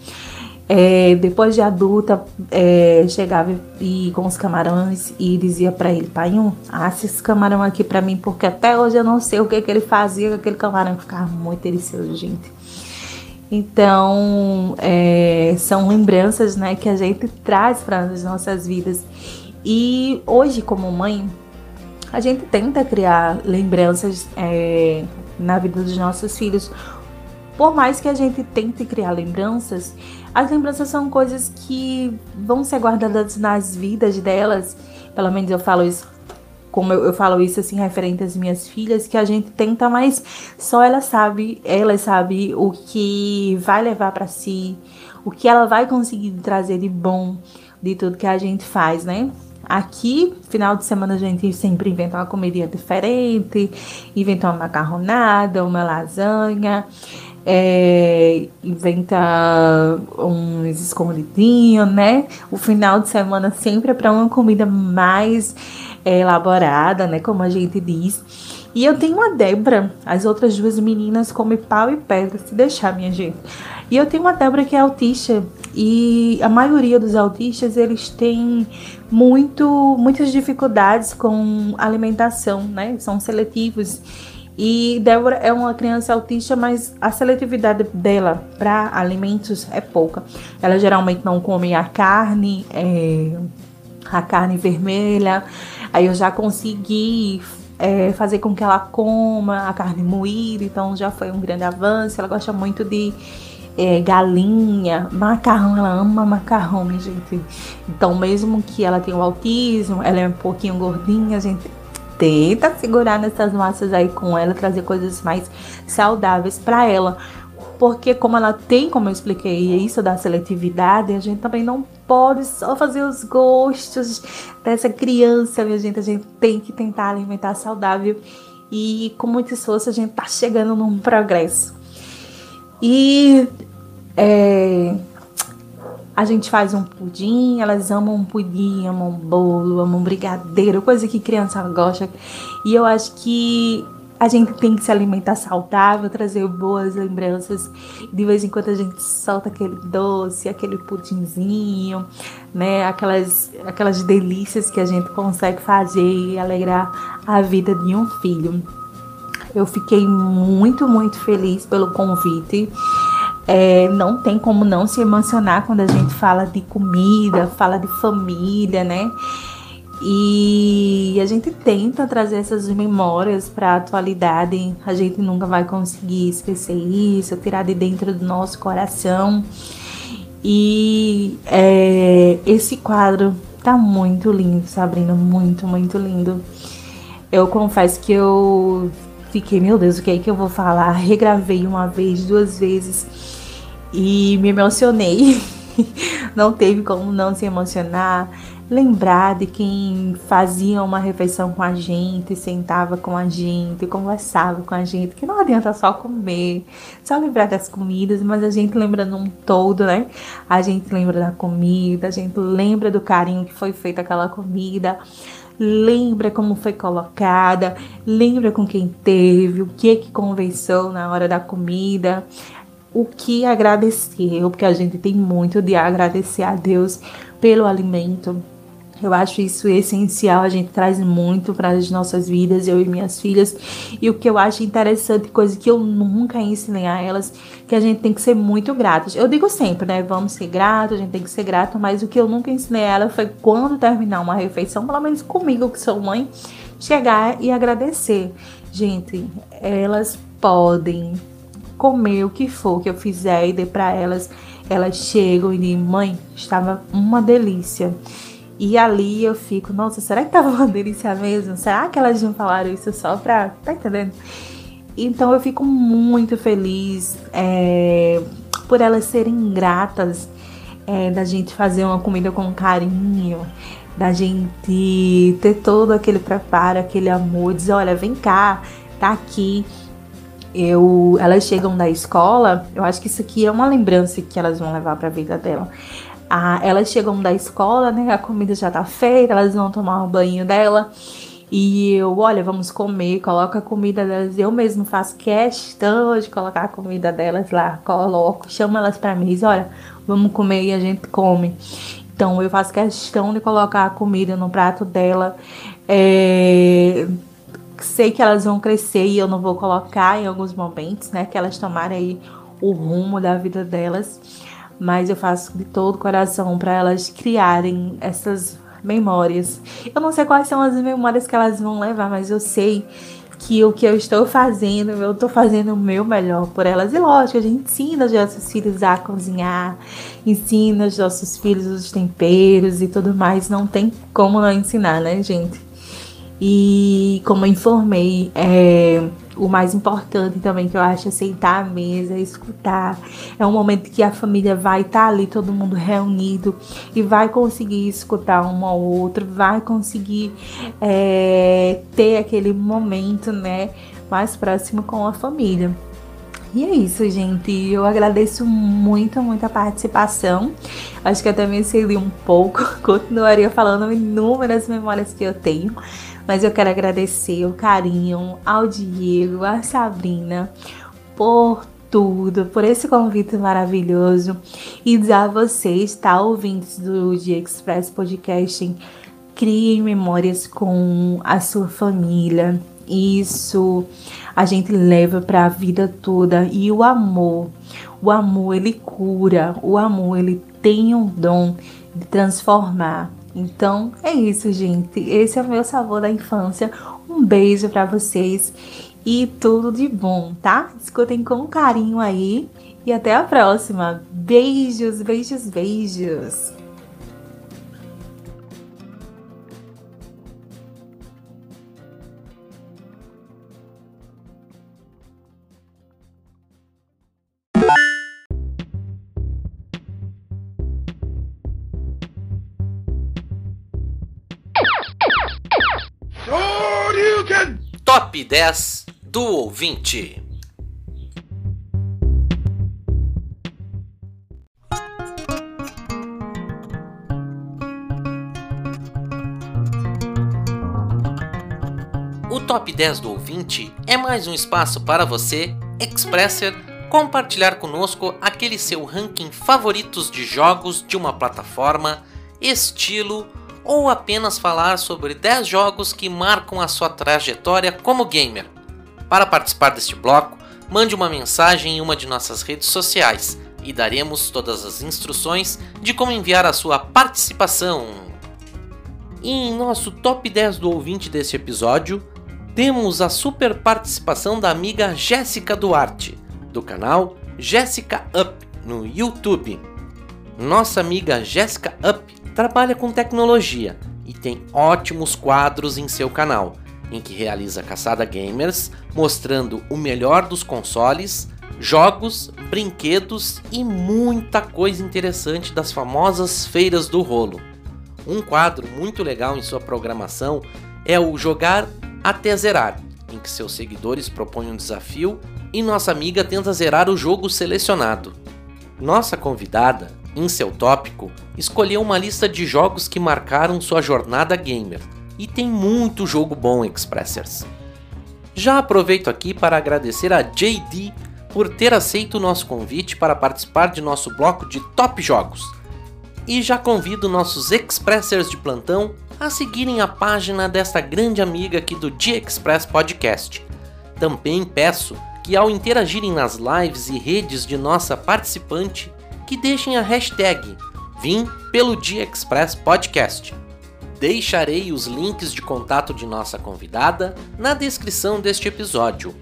É, depois de adulta, é, chegava e com os camarões e dizia para ele, pai, assa esse camarão aqui para mim, porque até hoje eu não sei o que, que ele fazia aquele camarão, ficava muito delicioso, gente. Então, é, são lembranças né, que a gente traz para as nossas vidas. E hoje, como mãe, a gente tenta criar lembranças é, na vida dos nossos filhos. Por mais que a gente tente criar lembranças, as lembranças são coisas que vão ser guardadas nas vidas delas. Pelo menos eu falo isso como eu, eu, falo isso assim referente às minhas filhas, que a gente tenta, mas só ela sabe, ela sabe o que vai levar para si, o que ela vai conseguir trazer de bom de tudo que a gente faz, né? Aqui, final de semana, a gente sempre inventa uma comida diferente, inventa uma macarronada, uma lasanha é, inventa uns escondidinhos, né? O final de semana sempre é para uma comida mais é, elaborada, né? Como a gente diz. E eu tenho uma Débora, as outras duas meninas comem pau e pedra, se deixar, minha gente. E eu tenho uma Débora que é autista e a maioria dos autistas eles têm muito, muitas dificuldades com alimentação, né? São seletivos e Débora é uma criança autista, mas a seletividade dela para alimentos é pouca. Ela geralmente não come a carne, é, a carne vermelha. Aí eu já consegui é, fazer com que ela coma a carne moída, então já foi um grande avanço. Ela gosta muito de é, galinha, macarrão, ela ama macarrão, minha gente. Então, mesmo que ela tenha o autismo, ela é um pouquinho gordinha, a gente tenta segurar nessas massas aí com ela, trazer coisas mais saudáveis para ela. Porque como ela tem, como eu expliquei, isso da seletividade, a gente também não pode só fazer os gostos dessa criança, minha gente. A gente tem que tentar alimentar saudável. E com muito esforço a gente tá chegando num progresso. E é, a gente faz um pudim, elas amam um pudim, amam bolo, amam brigadeiro, coisa que criança gosta. E eu acho que a gente tem que se alimentar saudável, trazer boas lembranças. De vez em quando a gente solta aquele doce, aquele pudinzinho, né? Aquelas, aquelas delícias que a gente consegue fazer e alegrar a vida de um filho. Eu fiquei muito, muito feliz pelo convite. É, não tem como não se emocionar quando a gente fala de comida, fala de família, né? E a gente tenta trazer essas memórias para a atualidade. A gente nunca vai conseguir esquecer isso, tirar de dentro do nosso coração. E é, esse quadro tá muito lindo, Sabrina, muito, muito lindo. Eu confesso que eu fiquei, meu Deus, o que é que eu vou falar? <laughs> Regravei uma vez, duas vezes e me emocionei. <laughs> não teve como não se emocionar. Lembrar de quem fazia uma refeição com a gente, sentava com a gente, conversava com a gente, que não adianta só comer, só lembrar das comidas, mas a gente lembra num todo, né? A gente lembra da comida, a gente lembra do carinho que foi feita aquela comida, lembra como foi colocada, lembra com quem teve, o que que conversou na hora da comida o que agradecer, porque a gente tem muito de agradecer a Deus pelo alimento. Eu acho isso essencial, a gente traz muito para as nossas vidas, eu e minhas filhas. E o que eu acho interessante, coisa que eu nunca ensinei a elas, que a gente tem que ser muito gratos. Eu digo sempre, né? Vamos ser gratos, a gente tem que ser grato, mas o que eu nunca ensinei a ela foi quando terminar uma refeição, pelo menos comigo, que sou mãe, chegar e agradecer. Gente, elas podem comer o que for que eu fizer e dê para elas, elas chegam e dizem: "Mãe, estava uma delícia". E ali eu fico, nossa, será que tava uma delícia mesmo? Será que elas não falaram isso só pra. Tá entendendo? Então eu fico muito feliz é, por elas serem gratas é, da gente fazer uma comida com carinho, da gente ter todo aquele preparo, aquele amor, dizer, olha, vem cá, tá aqui. Eu, elas chegam da escola, eu acho que isso aqui é uma lembrança que elas vão levar para a vida dela. Ah, elas chegam da escola, né? A comida já tá feita, elas vão tomar o banho dela. E eu, olha, vamos comer, coloca a comida delas. Eu mesmo faço questão de colocar a comida delas lá, coloco, chamo elas para mim, diz, olha, vamos comer e a gente come. Então eu faço questão de colocar a comida no prato dela. É, sei que elas vão crescer e eu não vou colocar em alguns momentos, né? Que elas tomarem aí o rumo da vida delas. Mas eu faço de todo o coração para elas criarem essas memórias. Eu não sei quais são as memórias que elas vão levar, mas eu sei que o que eu estou fazendo, eu estou fazendo o meu melhor por elas. E lógico, a gente ensina os nossos filhos a cozinhar, ensina os nossos filhos os temperos e tudo mais. Não tem como não ensinar, né, gente? E como eu informei, é, o mais importante também que eu acho é sentar à mesa, escutar. É um momento que a família vai estar tá ali, todo mundo reunido, e vai conseguir escutar um ao outro, vai conseguir é, ter aquele momento né, mais próximo com a família. E é isso, gente. Eu agradeço muito, muito a participação. Acho que até me excedi um pouco. <laughs> Continuaria falando inúmeras memórias que eu tenho. Mas eu quero agradecer o carinho ao Diego, à Sabrina, por tudo, por esse convite maravilhoso e dizer a vocês, tá, ouvintes do Dia Express Podcast, criem memórias com a sua família. Isso a gente leva para a vida toda e o amor, o amor ele cura, o amor ele tem um dom de transformar. Então é isso, gente. Esse é o meu sabor da infância. Um beijo para vocês e tudo de bom, tá? Escutem com carinho aí e até a próxima. Beijos, beijos, beijos. Top 10 do ouvinte. O Top 10 do ouvinte é mais um espaço para você, Expresser, compartilhar conosco aquele seu ranking favoritos de jogos de uma plataforma, estilo ou apenas falar sobre 10 jogos que marcam a sua trajetória como gamer. Para participar deste bloco, mande uma mensagem em uma de nossas redes sociais e daremos todas as instruções de como enviar a sua participação. E em nosso top 10 do ouvinte deste episódio, temos a super participação da amiga Jéssica Duarte, do canal Jéssica Up no YouTube. Nossa amiga Jéssica Up trabalha com tecnologia e tem ótimos quadros em seu canal, em que realiza caçada gamers, mostrando o melhor dos consoles, jogos, brinquedos e muita coisa interessante das famosas feiras do rolo. Um quadro muito legal em sua programação é o Jogar até Zerar, em que seus seguidores propõem um desafio e nossa amiga tenta zerar o jogo selecionado. Nossa convidada em seu tópico, escolheu uma lista de jogos que marcaram sua jornada gamer, e tem muito jogo bom, Expressers. Já aproveito aqui para agradecer a JD por ter aceito o nosso convite para participar de nosso bloco de top jogos. E já convido nossos Expressers de plantão a seguirem a página desta grande amiga aqui do Dia Express Podcast. Também peço que ao interagirem nas lives e redes de nossa participante, que deixem a hashtag Vim pelo Dia Express Podcast. Deixarei os links de contato de nossa convidada na descrição deste episódio.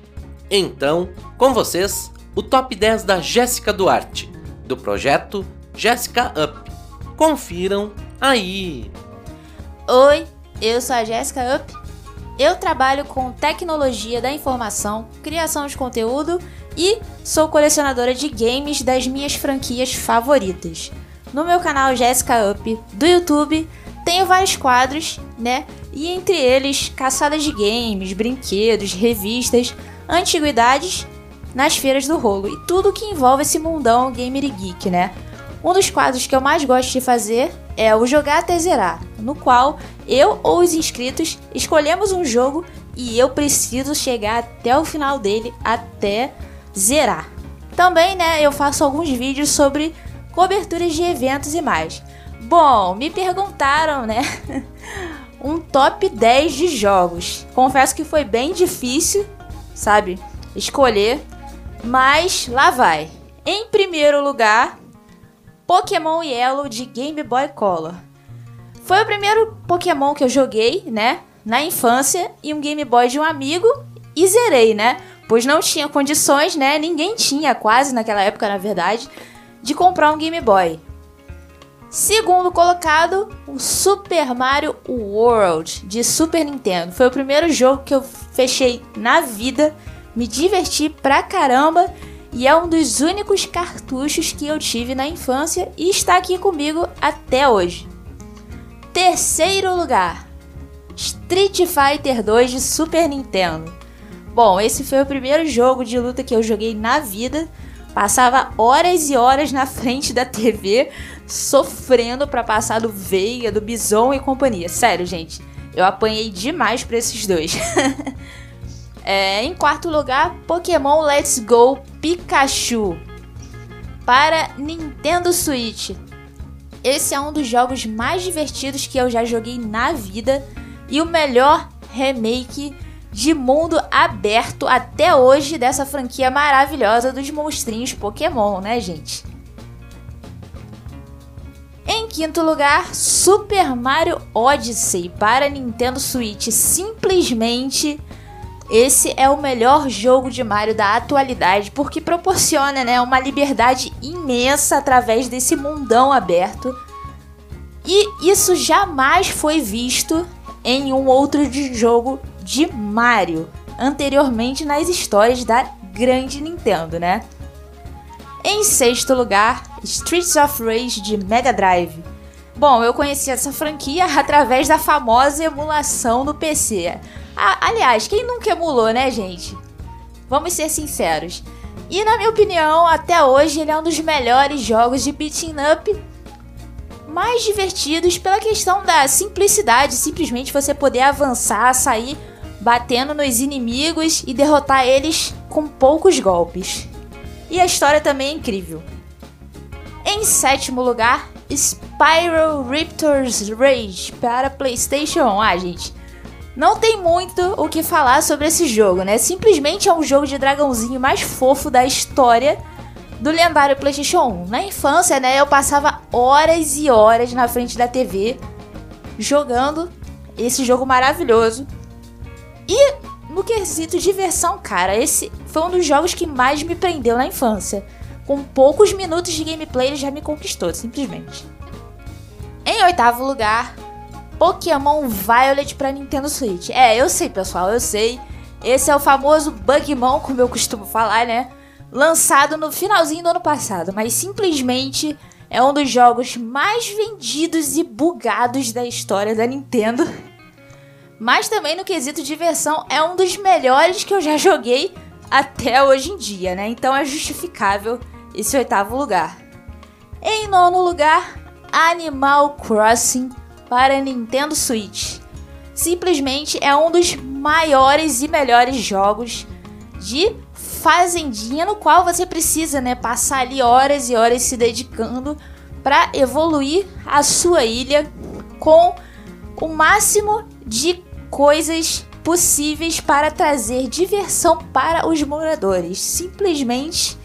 Então, com vocês, o top 10 da Jéssica Duarte, do projeto Jéssica Up. Confiram aí! Oi, eu sou a Jéssica Up Eu trabalho com tecnologia da informação, criação de conteúdo e sou colecionadora de games das minhas franquias favoritas. No meu canal Jessica Up do YouTube tenho vários quadros, né? E entre eles caçadas de games, brinquedos, revistas, antiguidades nas feiras do rolo e tudo que envolve esse mundão gamer e geek, né? Um dos quadros que eu mais gosto de fazer é o Jogar até Zerar, no qual eu ou os inscritos escolhemos um jogo e eu preciso chegar até o final dele até zerar. Também, né, eu faço alguns vídeos sobre coberturas de eventos e mais. Bom, me perguntaram, né, <laughs> um top 10 de jogos. Confesso que foi bem difícil, sabe, escolher, mas lá vai. Em primeiro lugar, Pokémon Yellow de Game Boy Color. Foi o primeiro Pokémon que eu joguei, né? Na infância, e um Game Boy de um amigo e zerei, né? Pois não tinha condições, né? Ninguém tinha, quase naquela época, na verdade, de comprar um Game Boy. Segundo colocado, o Super Mario World de Super Nintendo. Foi o primeiro jogo que eu fechei na vida, me diverti pra caramba e é um dos únicos cartuchos que eu tive na infância e está aqui comigo até hoje. Terceiro lugar, Street Fighter 2 de Super Nintendo. Bom, esse foi o primeiro jogo de luta que eu joguei na vida. Passava horas e horas na <laughs> frente da TV, sofrendo para passar do Veiga, do Bison e companhia. Sério, gente, eu apanhei demais para esses dois. <laughs> é, em quarto lugar, Pokémon Let's Go Pikachu para Nintendo Switch. Esse é um dos jogos mais divertidos que eu já joguei na vida e o melhor remake de mundo aberto até hoje dessa franquia maravilhosa dos monstrinhos Pokémon, né, gente? Em quinto lugar, Super Mario Odyssey para Nintendo Switch. Simplesmente esse é o melhor jogo de Mario da atualidade porque proporciona né, uma liberdade imensa através desse mundão aberto. E isso jamais foi visto em um outro jogo de Mario anteriormente nas histórias da grande Nintendo, né? Em sexto lugar, Streets of Rage de Mega Drive. Bom, eu conheci essa franquia <laughs> através da famosa emulação no PC. aliás, quem nunca emulou, né, gente? Vamos ser sinceros. E na minha opinião, até hoje ele é um dos melhores jogos de beating up mais divertidos pela questão da simplicidade, simplesmente você poder avançar, sair batendo nos inimigos e derrotar eles com poucos golpes. E a história também é incrível. Em sétimo lugar, Spyro Raptors Rage para PlayStation 1. Ah, gente, não tem muito o que falar sobre esse jogo, né? Simplesmente é um jogo de dragãozinho mais fofo da história do lendário PlayStation 1. Na infância, né, eu passava horas e horas na frente da TV jogando esse jogo maravilhoso. E no quesito diversão, cara, esse foi um dos jogos que mais me prendeu na infância. Com poucos minutos de gameplay, ele já me conquistou, simplesmente. Em oitavo lugar, Pokémon Violet para Nintendo Switch. É, eu sei, pessoal, eu sei. Esse é o famoso Bugmon, como eu costumo falar, né? Lançado no finalzinho do ano passado, mas simplesmente é um dos jogos mais vendidos e bugados da história da Nintendo. <laughs> Mas também no quesito diversão é um dos melhores que eu já <laughs> joguei até hoje em dia, né? Então é justificável esse oitavo lugar. Em nono lugar, Animal Crossing para Nintendo Switch. Simplesmente é um dos maiores e melhores jogos de fazendinha no qual você precisa, né, passar ali horas e horas se dedicando para evoluir a sua ilha com o máximo de coisas possíveis para trazer diversão para os moradores. Simplesmente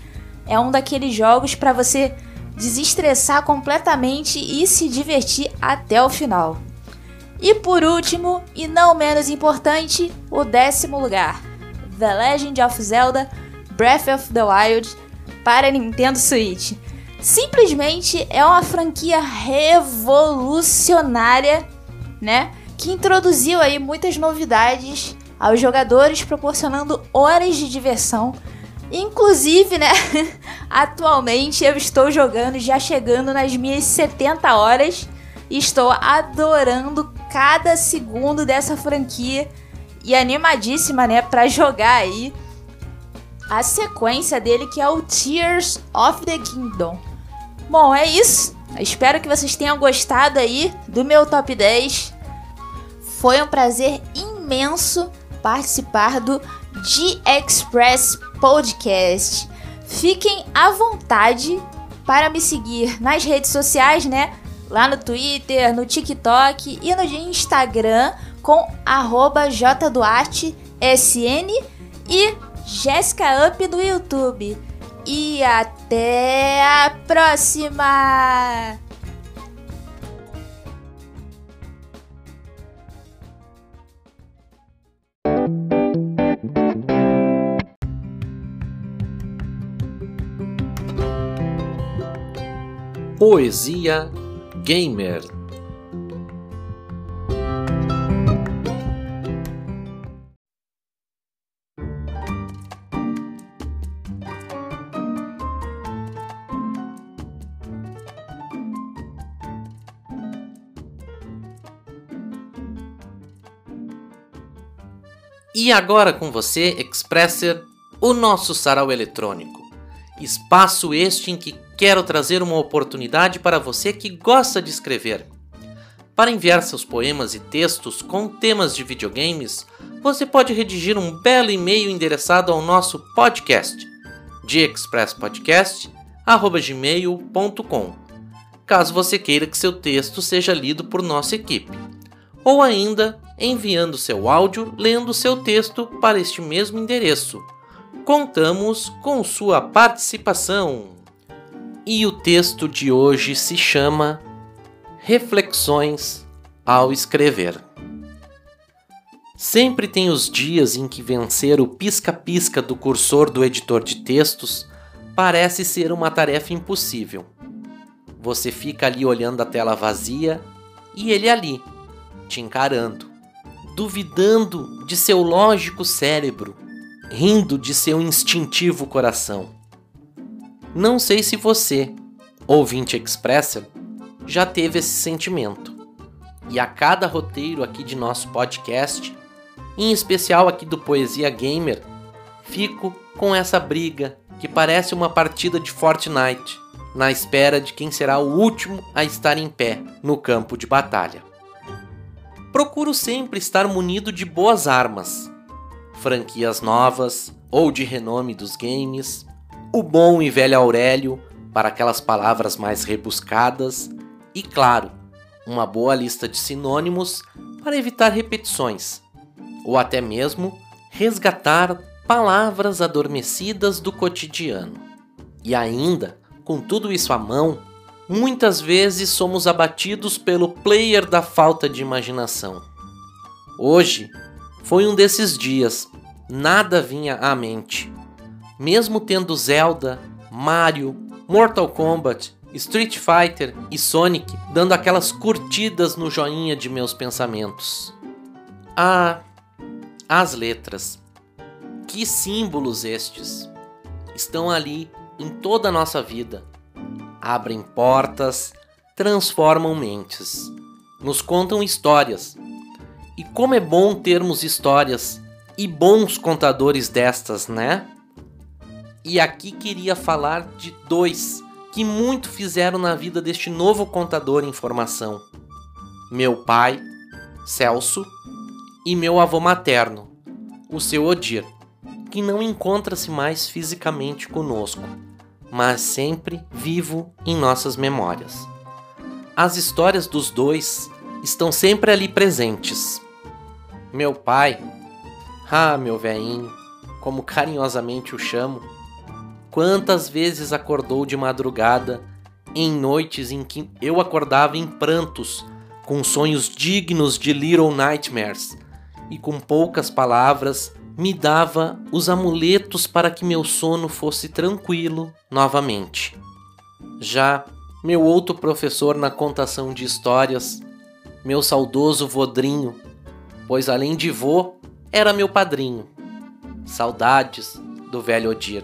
é um daqueles jogos para você desestressar completamente e se divertir até o final. E por último, e não menos importante, o décimo lugar: The Legend of Zelda Breath of the Wild para Nintendo Switch. Simplesmente é uma franquia revolucionária, né? Que introduziu aí muitas novidades aos jogadores, proporcionando horas de diversão. Inclusive, né, <laughs> atualmente eu estou jogando, já chegando nas minhas 70 horas, e estou adorando cada segundo dessa franquia e animadíssima, né, para jogar aí a sequência dele que é o Tears of the Kingdom. Bom, é isso. espero que vocês tenham gostado aí do meu top 10. Foi um prazer imenso participar do G-Express Podcast. Fiquem à vontade para me seguir nas redes sociais, né? Lá no Twitter, no TikTok e no Instagram com jduartesn e Jéssica Up do YouTube. E até a próxima! Poesia Gamer E agora com você, Expresser, o nosso sarau eletrônico. Espaço este em que quero trazer uma oportunidade para você que gosta de escrever. Para enviar seus poemas e textos com temas de videogames, você pode redigir um belo e-mail endereçado ao nosso podcast, gmail.com, caso você queira que seu texto seja lido por nossa equipe. Ou ainda enviando seu áudio lendo seu texto para este mesmo endereço. Contamos com sua participação. E o texto de hoje se chama Reflexões ao escrever. Sempre tem os dias em que vencer o pisca-pisca do cursor do editor de textos parece ser uma tarefa impossível. Você fica ali olhando a tela vazia e ele ali, te encarando duvidando de seu lógico cérebro, rindo de seu instintivo coração. Não sei se você, ouvinte expresser, já teve esse sentimento. E a cada roteiro aqui de nosso podcast, em especial aqui do Poesia Gamer, fico com essa briga que parece uma partida de Fortnite, na espera de quem será o último a estar em pé no campo de batalha procuro sempre estar munido de boas armas, franquias novas ou de renome dos games, o bom e velho Aurélio para aquelas palavras mais rebuscadas e, claro, uma boa lista de sinônimos para evitar repetições, ou até mesmo resgatar palavras adormecidas do cotidiano. E ainda, com tudo isso à mão, muitas vezes somos abatidos pelo player da falta de imaginação. Hoje foi um desses dias, nada vinha à mente. Mesmo tendo Zelda, Mario, Mortal Kombat, Street Fighter e Sonic dando aquelas curtidas no joinha de meus pensamentos. Ah, as letras. Que símbolos estes! Estão ali em toda a nossa vida abrem portas, transformam mentes, nos contam histórias. E como é bom termos histórias e bons contadores destas, né? E aqui queria falar de dois que muito fizeram na vida deste novo contador em formação: meu pai, Celso, e meu avô materno, o seu Odir, que não encontra-se mais fisicamente conosco mas sempre vivo em nossas memórias. As histórias dos dois estão sempre ali presentes. Meu pai, ah, meu velhinho, como carinhosamente o chamo, quantas vezes acordou de madrugada em noites em que eu acordava em prantos, com sonhos dignos de Little Nightmares, e com poucas palavras me dava os amuletos para que meu sono fosse tranquilo novamente. Já meu outro professor na contação de histórias, meu saudoso Vodrinho, pois além de vô, era meu padrinho. Saudades do velho Odir,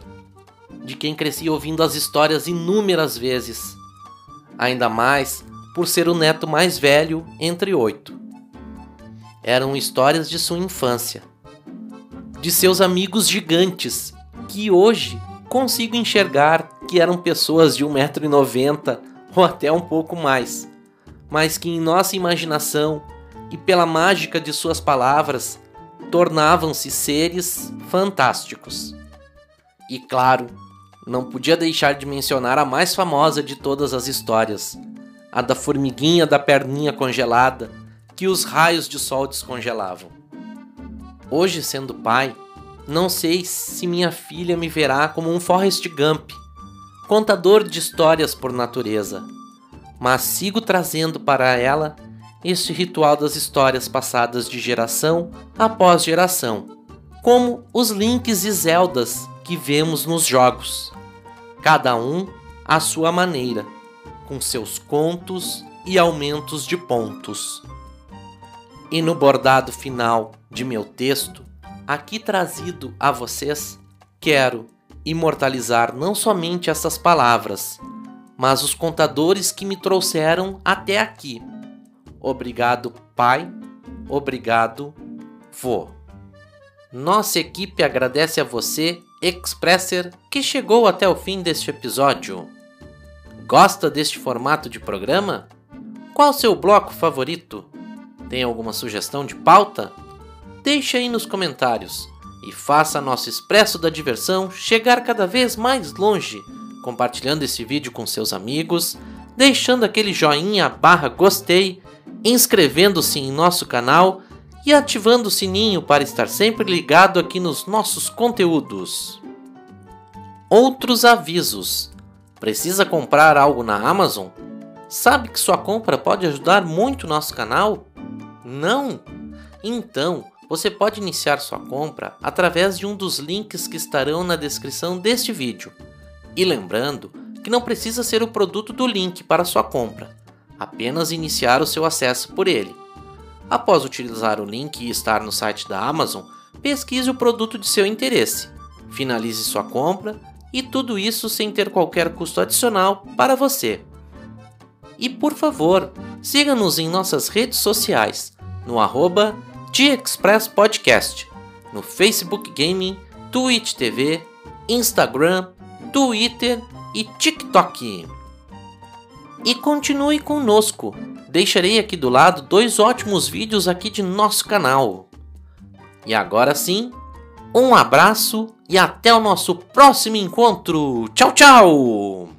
de quem cresci ouvindo as histórias inúmeras vezes, ainda mais por ser o neto mais velho entre oito. Eram histórias de sua infância, de seus amigos gigantes, que hoje consigo enxergar que eram pessoas de 1,90m ou até um pouco mais, mas que em nossa imaginação e pela mágica de suas palavras tornavam-se seres fantásticos. E claro, não podia deixar de mencionar a mais famosa de todas as histórias, a da formiguinha da perninha congelada que os raios de sol descongelavam. Hoje, sendo pai, não sei se minha filha me verá como um Forrest Gump, contador de histórias por natureza, mas sigo trazendo para ela este ritual das histórias passadas de geração após geração, como os Links e Zeldas que vemos nos jogos, cada um à sua maneira, com seus contos e aumentos de pontos. E no bordado final de meu texto, aqui trazido a vocês, quero imortalizar não somente essas palavras, mas os contadores que me trouxeram até aqui. Obrigado, pai. Obrigado, vô. Nossa equipe agradece a você, Expresser, que chegou até o fim deste episódio. Gosta deste formato de programa? Qual seu bloco favorito? Tem alguma sugestão de pauta? Deixe aí nos comentários e faça nosso Expresso da Diversão chegar cada vez mais longe, compartilhando esse vídeo com seus amigos, deixando aquele joinha barra gostei, inscrevendo-se em nosso canal e ativando o sininho para estar sempre ligado aqui nos nossos conteúdos. Outros avisos. Precisa comprar algo na Amazon? Sabe que sua compra pode ajudar muito nosso canal? Não? Então, você pode iniciar sua compra através de um dos links que estarão na descrição deste vídeo. E lembrando que não precisa ser o produto do link para sua compra, apenas iniciar o seu acesso por ele. Após utilizar o link e estar no site da Amazon, pesquise o produto de seu interesse, finalize sua compra e tudo isso sem ter qualquer custo adicional para você. E por favor, siga-nos em nossas redes sociais no arroba Podcast no Facebook Gaming, Twitch TV, Instagram, Twitter e TikTok. E continue conosco. Deixarei aqui do lado dois ótimos vídeos aqui de nosso canal. E agora sim, um abraço e até o nosso próximo encontro. Tchau, tchau!